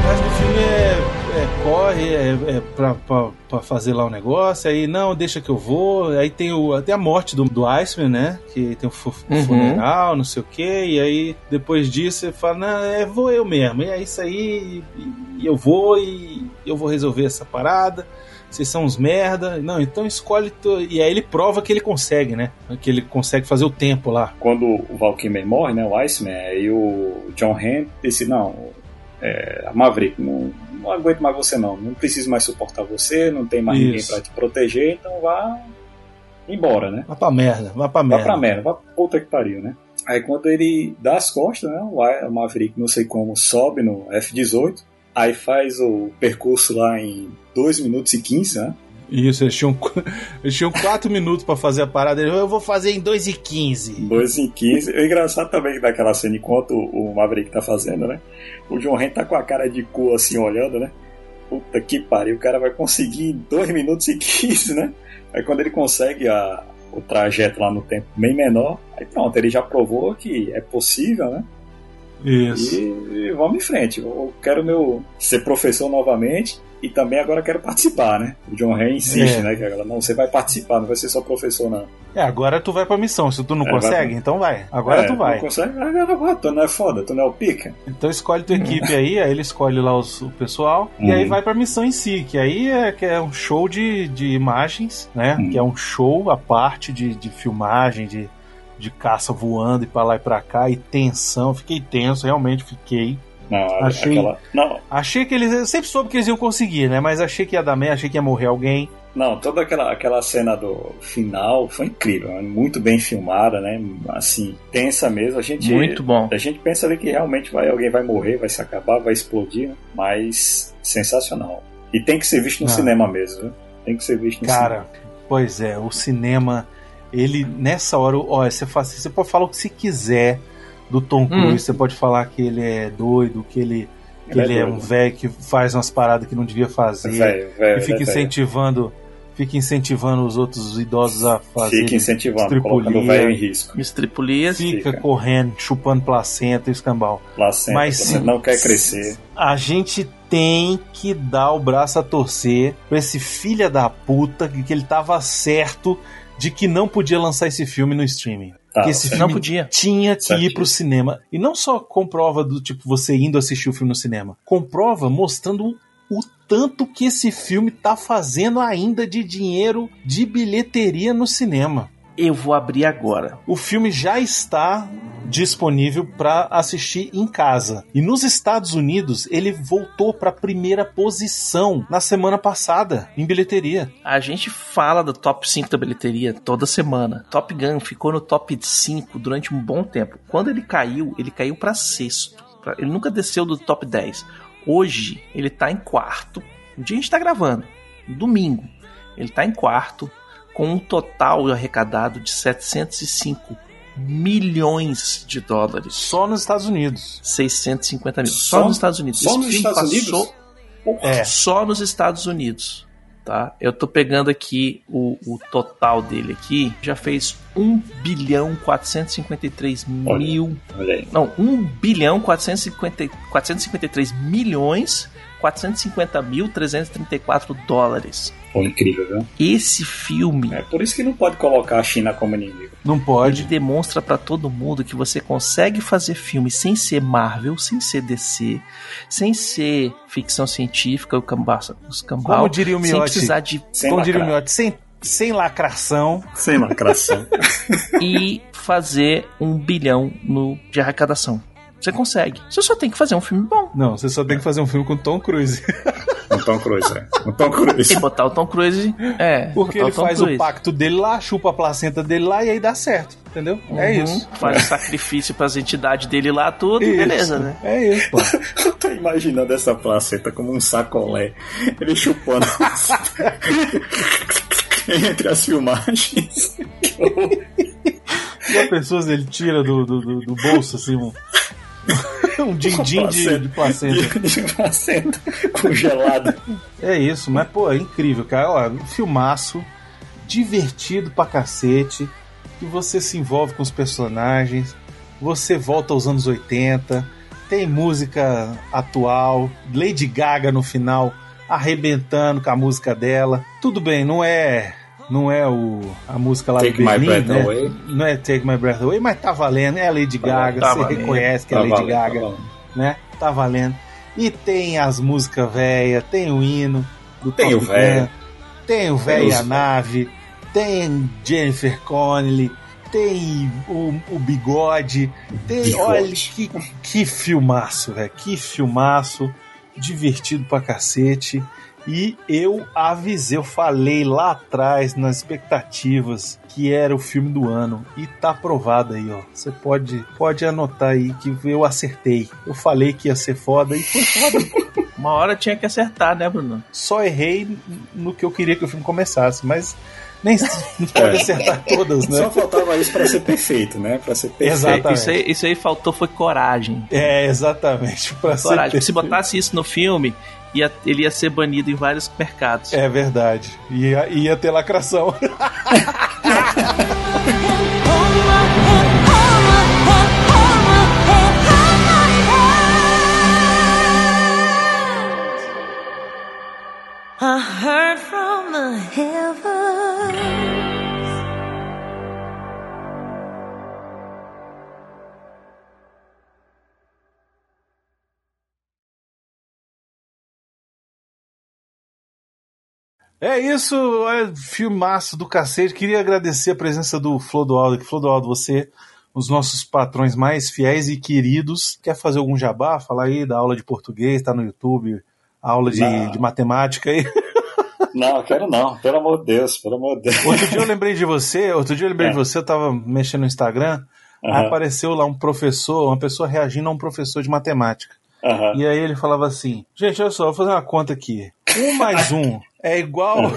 Mas no filme é, é corre, é, é pra, pra, pra fazer lá o negócio, aí não, deixa que eu vou. Aí tem, o, tem a morte do, do Iceman, né? Que tem o fu- Uhum. funeral, não sei o quê. E aí depois disso ele fala, não, é, vou eu mesmo. E é isso aí, e, e eu vou e eu vou resolver essa parada. Vocês são uns merda. Não, então escolhe. Tu... E aí ele prova que ele consegue, né? Que ele consegue fazer o tempo lá. Quando o Val Kilmer morre, né? O Iceman, aí o John Hamm disse, não, é, a Maverick, não, não aguento mais você não. Não preciso mais suportar você, não tem mais ninguém Isso. pra te proteger, então vá embora, né? Vá pra merda, vá pra Vá merda. pra merda, vá pra puta que pariu, né? Aí quando ele dá as costas, né? O Maverick, não sei como, sobe no F-18, aí faz o percurso lá em 2 minutos e 15, né? Isso, eles tinham, eles tinham 4 minutos pra fazer a parada. Eu vou fazer em 2 e 15. 2 em 15. O engraçado também daquela cena, enquanto o Maverick tá fazendo, né? O John Henry tá com a cara de cu assim, olhando, né? Puta que pariu, o cara vai conseguir em 2 minutos e 15, né? Aí quando ele consegue a, o trajeto lá no tempo bem menor, aí pronto, ele já provou que é possível, né? Isso. E, e vamos em frente. Eu quero meu ser professor novamente e também agora quero participar, né? O John Hay insiste, É. né? Que ela, não, você vai participar, não vai ser só professor, não. É, agora tu vai pra missão. Se tu não É, vai consegue, pra- então vai. Agora É, tu vai. Não consegue? Agora vai, tu não é foda, tu não é o pica. Então escolhe tua equipe aí, aí ele escolhe lá os- o pessoal e Uhum. aí vai pra missão em si, que aí é, que é um show de, de imagens, né? Uhum. Que é um show à parte de, de filmagem, de, de caça voando e pra lá e pra cá, e tensão. Fiquei tenso, realmente fiquei. Não, Achei- aquela. Não, Achei que eles. Eu sempre soube que eles iam conseguir, né? Mas achei que ia dar merda, achei que ia morrer alguém. não, toda aquela, aquela cena do final foi incrível, né? muito bem filmada, né? Assim, tensa mesmo. A gente, Muito bom. A gente pensa ali que realmente vai, alguém vai morrer, vai se acabar, vai explodir, né? mas sensacional. E tem que ser visto no Ah. cinema mesmo, viu? Tem que ser visto no Cara, pois é, o cinema, ele nessa hora, olha, você, faz, você pode falar o que você quiser do Tom Cruise, Hum. você pode falar que ele é doido, que ele, que Ele é ele é, doido. um velho que faz umas paradas que não devia fazer, e fica né, velho? incentivando fica incentivando os outros idosos a fazer. Fica incentivando, colocando o velho em risco. Estripulias. Fica, Fica. correndo, chupando placenta e escambau. Sempre, Mas se- não quer crescer. A gente tem que dar o braço a torcer pra esse filho da puta que que ele tava certo de que não podia lançar esse filme no streaming. Que esse certo. Não filme podia. tinha que Certo. ir pro cinema. E não só comprova do tipo você indo assistir o filme no cinema, comprova mostrando o tanto que esse filme tá fazendo ainda de dinheiro de bilheteria no cinema. Eu vou abrir agora. O filme já está disponível para assistir em casa. E nos Estados Unidos, ele voltou para a primeira posição na semana passada em bilheteria. A gente fala do top 5 da bilheteria toda semana. Top Gun ficou no top 5 durante um bom tempo. Quando ele caiu, ele caiu para sexto. Ele nunca desceu do top 10. Hoje, ele tá em quarto. No dia a gente tá gravando, domingo, ele tá em quarto, com um total arrecadado de 705 milhões de dólares. Só nos Estados Unidos. 650 mil. Só, Só- nos Estados Unidos. só Esse nos Estados passou- Unidos? É. Só nos Estados Unidos. Tá? Eu tô pegando aqui o, o total dele aqui. Já fez 1 bilhão 453 Olha. mil. Olha aí. Não, 1 bilhão 450, 453 milhões 450 mil 334 dólares. Pô, incrível, viu? Esse filme É por isso que não pode colocar a China como inimigo. Não ele pode. demonstra pra todo mundo que você consegue fazer filme sem ser Marvel, sem ser DC, sem ser ficção científica, o cambau, os cambau, Como diria o sem Miotti, precisar de Sem como diria o. Miotti, sem, sem lacração. Sem lacração. e fazer um bilhão no, de arrecadação. Você consegue. Você só tem que fazer um filme bom. Não, você só tem que fazer um filme com Tom Cruise. um Tom Cruise, é. Um Tom Cruise. E botar o Tom Cruise. É. Porque ele o faz Cruise. o pacto dele lá, chupa a placenta dele lá e aí dá certo. Entendeu? É Uhum. isso. Faz o sacrifício pras entidades dele lá, tudo, Isso. beleza, né? É isso, pô. Eu tô imaginando essa placenta como um sacolé. Ele chupando. Entre as filmagens. E a pessoa ele tira do, do, do- do bolso assim um, um din-din de, de placenta. De, de placenta congelada. É isso, mas pô, é incrível, cara. Ó, um filmaço, divertido pra cacete, que você se envolve com os personagens, você volta aos anos 80, tem música atual, Lady Gaga no final arrebentando com a música dela. Tudo bem, não é não é o a música lá Take do My Berlim, Breath né? Away. Não é Take My Breath Away, mas tá valendo, é a Lady Gaga, tá você valendo. reconhece que é Tá a Lady valendo, Gaga tá valendo. né? Tá valendo. E tem as músicas velhas, tem o hino do Tem Top o. Gun, tem o velho e a nave, tem Jennifer Connelly, tem o, o bigode, tem. Bigode. Olha que, que filmaço, velho. Que filmaço. Divertido pra cacete. E eu avisei, eu falei lá atrás nas expectativas que era o filme do ano e tá aprovado aí, ó. Você pode pode anotar aí que eu acertei. Eu falei que ia ser foda e foi foda. Uma hora tinha que acertar, né, Bruno? Só errei no que eu queria que o filme começasse, mas nem não pode É. acertar todas, né? Só faltava isso pra ser perfeito, né? Pra ser perfeito. Exatamente. Isso aí, isso aí faltou foi coragem. É, exatamente. Pra ser Coragem. Se perfeito. botasse isso no filme, ia, ele ia ser banido em vários mercados. É verdade. Ia, ia ter lacração. I heard from the heavens. É isso, olha, filmaço do cacete. Queria agradecer a presença do Flodoaldo aqui. Flodoaldo, você, os nossos patrões mais fiéis e queridos. Quer fazer algum jabá? Fala aí da aula de português, tá no YouTube, aula de, de matemática aí. Não, quero não. Pelo amor de Deus, pelo amor de Deus. Outro dia eu lembrei de você, outro dia eu lembrei É. de você, eu tava mexendo no Instagram, Aham. apareceu lá um professor, uma pessoa reagindo a um professor de matemática. Aham. E aí ele falava assim: Gente, olha só, vou fazer uma conta aqui. Um mais um é igual.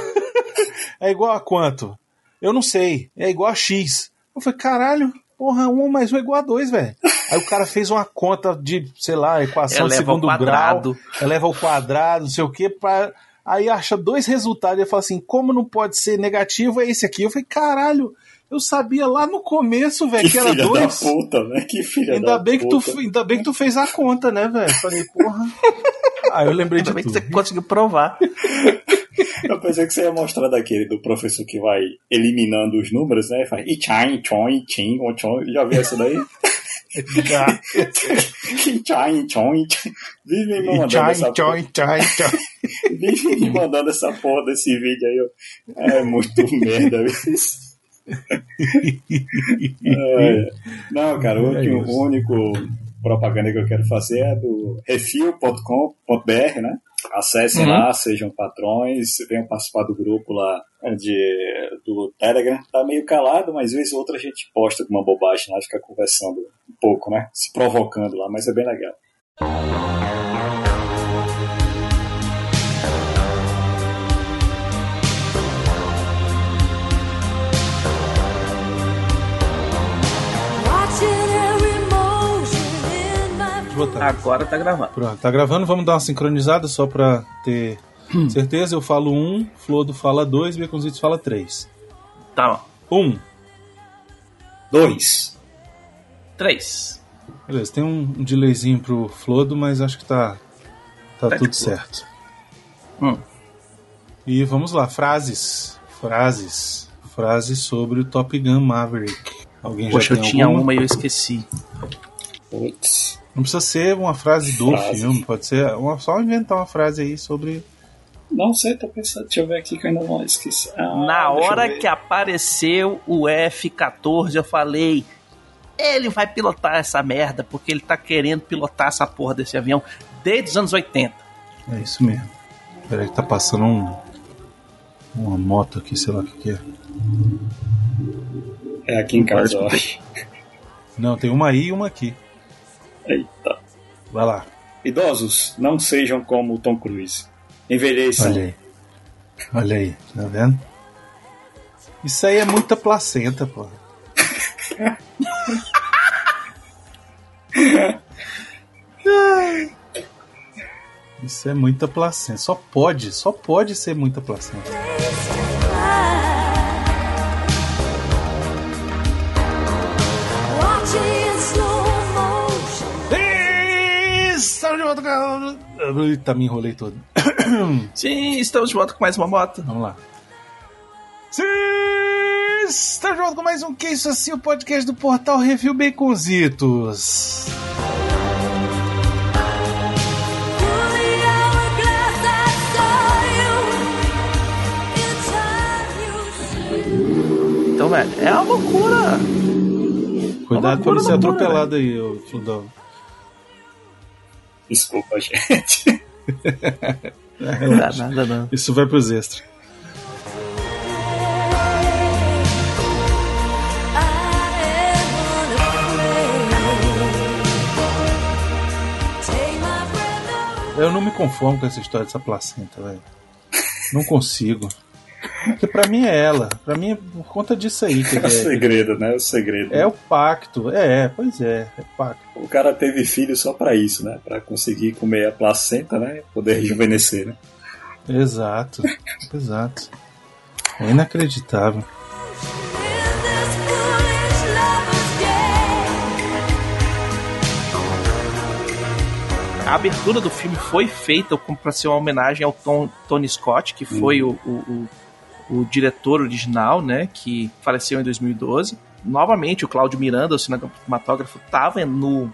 é igual a quanto? Eu não sei. É igual a X. Eu falei, caralho, porra, um mais um é igual a dois, velho. Aí o cara fez uma conta de, sei lá, equação de Eleva ao segundo grau. Eleva ao quadrado, não sei o que, pra. aí acha dois resultados e fala assim: como não pode ser negativo, é esse aqui. Eu falei, caralho, eu sabia lá no começo, velho, que, Que era filha dois. da puta, né? Que filha Ainda da bem, que tu, puta. ainda bem que tu fez a conta, né, velho? Falei, porra. Aí eu lembrei de Ainda bem que tudo. você conseguiu provar. Eu pensei que você ia mostrar daquele do professor que vai eliminando os números, né? Faz Ichan, Chon, Chin, Chon. Já viu essa daí? Já. Ichan, Chon. Vive me mandando essa porra. Vive me mandando essa porra desse vídeo aí. ó. É muito merda isso. É. Não, cara, o, É o único propaganda que eu quero fazer é do refil.com.br, né? Acessem Uhum. lá, sejam patrões, venham participar do grupo lá de, do Telegram. Tá meio calado, mas vez ou outra a gente posta alguma bobagem lá, fica conversando um pouco, né? Se provocando lá, mas é bem legal. Eu. Agora tá gravando. Pronto, tá gravando, vamos dar uma sincronizada só pra ter certeza. Eu falo um, Flodo fala dois, Beconzitos fala três. Tá, ó. Um. Dois. Três. Beleza, tem um, delayzinho pro Flodo, mas acho que tá, tá Tá tudo certo. Hum. E vamos lá, frases. Frases. Frases sobre o Top Gun Maverick. Alguém Poxa, já eu tem tinha alguma? uma e eu esqueci. Putz. Não precisa ser uma frase do Frase. filme, pode ser uma, só inventar uma frase aí sobre. Não sei, tô pensando. Deixa eu ver aqui que eu ainda não esqueci. Ah, Na hora que apareceu o F-14, eu falei: ele vai pilotar essa merda, porque ele tá querendo pilotar essa porra desse avião desde os anos 80. É isso mesmo. Peraí que tá passando um. Uma moto aqui, sei lá o que, que é. É aqui em casa. Não, tem uma aí e uma aqui. Eita. Vai lá. Idosos, não sejam como o Tom Cruise. Envelheçam. Olha aí. Olha aí, tá vendo? Isso aí é muita placenta, pô. Isso é muita placenta. Só pode, só pode ser muita placenta. Eita, me enrolei todo. Sim, estamos de volta com mais uma moto. Vamos lá. Sim, estamos de volta com mais um Que Isso Assim, o podcast do portal Review Baconzitos. Então, velho, é uma loucura. Cuidado pra loucura, não ser loucura, atropelado aí, ô Fludão. Desculpa, gente. Não dá nada, não. Isso vai pros extras. Eu não me conformo com essa história dessa placenta, velho. Não consigo. Porque pra mim é ela. Pra mim é por conta disso aí. Que É o é, segredo, né? É o segredo. é o pacto. É, pois é, é pacto. O cara teve filho só pra isso, né? Pra conseguir comer a placenta, né? Poder rejuvenescer, né? Exato. Exato. É inacreditável. A abertura do filme foi feita como para ser uma homenagem ao Tom, Tony Scott, que foi o, o, o, o diretor original, né? Que faleceu em 2012. Novamente, o Cláudio Miranda, o cinematógrafo, estava no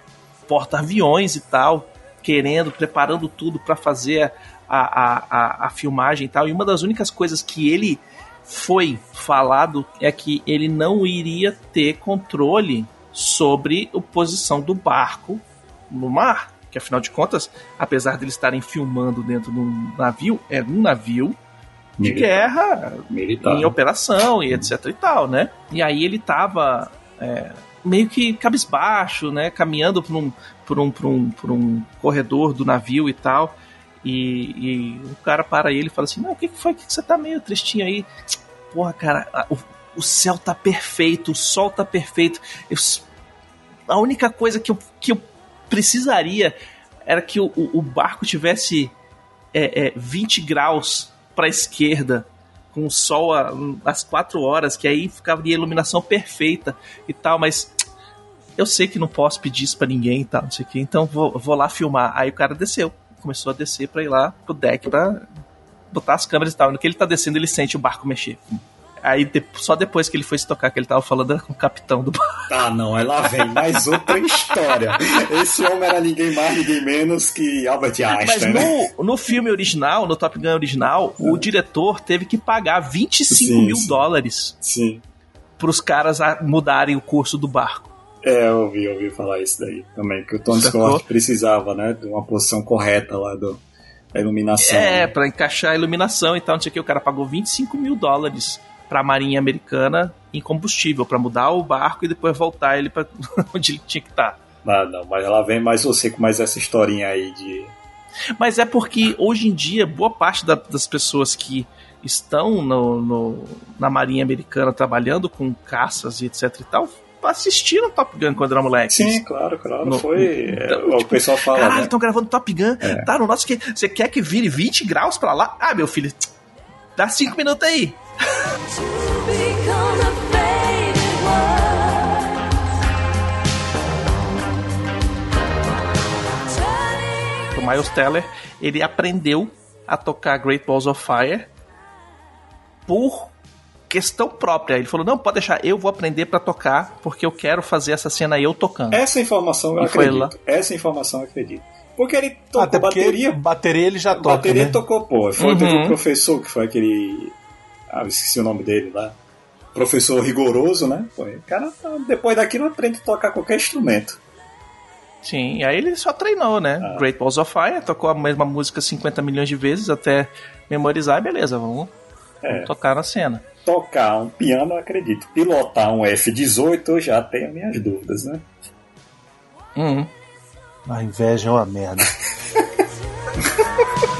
porta-aviões e tal, querendo, preparando tudo para fazer a, a, a, a filmagem e tal. E uma das únicas coisas que ele foi falado é que ele não iria ter controle sobre a posição do barco no mar. Que afinal de contas, apesar de eles estarem filmando dentro de um navio, é um navio de Militar. guerra Militar. em operação e etc e tal, né? E aí ele tava é, meio que cabisbaixo, né? Caminhando por um, por um, por um, por um corredor do navio e tal. E, e o cara para ele e fala assim: Não, o que foi? que você tá meio tristinho aí? Porra, cara, a- o, o céu tá perfeito, o sol tá perfeito. Eu a única coisa que eu, que eu precisaria era que o, o- o barco tivesse é, é 20 graus pra esquerda, com o sol a- às 4 horas, que aí ficava a iluminação perfeita e tal, mas eu sei que não posso pedir isso pra ninguém e tal, não sei o que, então vou, vou lá filmar. Aí o cara desceu, começou a descer pra ir lá pro deck pra botar as câmeras e tal. No que ele tá descendo, ele sente o barco mexer. Aí de- só depois que ele foi se tocar, que ele tava falando era com o capitão do barco. Ah, não, aí lá vem mais outra história. Esse homem era ninguém mais, ninguém menos que Albert Mas Einstein, né? no, no filme original, no Top Gun original, o diretor teve que pagar 25 Sim, mil sim. dólares Sim. pros caras a- mudarem o curso do barco. É, eu ouvi, eu ouvi falar isso daí também, que o Tony? Scott precisava, né, de uma posição correta lá do, da iluminação. É, né? pra encaixar a iluminação e tal, não sei o que. O cara pagou 25 mil dólares pra Marinha Americana em combustível, pra mudar o barco e depois voltar ele pra onde ele tinha que estar. Ah, não, mas lá vem mais você com mais essa historinha aí de. Mas é porque hoje em dia, boa parte da- das pessoas que estão no, no- na Marinha Americana trabalhando com caças e etc e tal, assistiram Top Gun quando era moleque. Sim, claro, claro. No- foi. é, Então, o pessoal fala. Caralho, né? estão gravando Top Gun. É. Tá no nosso que. Você quer que vire 20 graus pra lá? Ah, meu filho, dá 5 minutos aí. O Miles Teller, ele aprendeu a tocar Great Balls of Fire por questão própria. Ele falou: "Não, pode deixar, eu vou aprender pra tocar, porque eu quero fazer essa cena eu tocando". Essa informação eu E acredito. Essa informação eu acredito. Porque ele tocou Até porque bateria. bateria ele já toca, bateria né? tocou, pô. Foi Uhum. teve um professor que foi aquele. Ah, eu esqueci o nome dele lá. Professor rigoroso, né? Pô, o cara, depois daquilo, aprende a tocar qualquer instrumento. Sim, e aí ele só treinou, né? Ah. Great Balls of Fire, tocou a mesma música 50 milhões de vezes até memorizar, e beleza, vamos, É. vamos tocar na cena. Tocar um piano, eu acredito. Pilotar um F-18, eu já tenho minhas dúvidas, né? Uhum. A inveja é uma merda.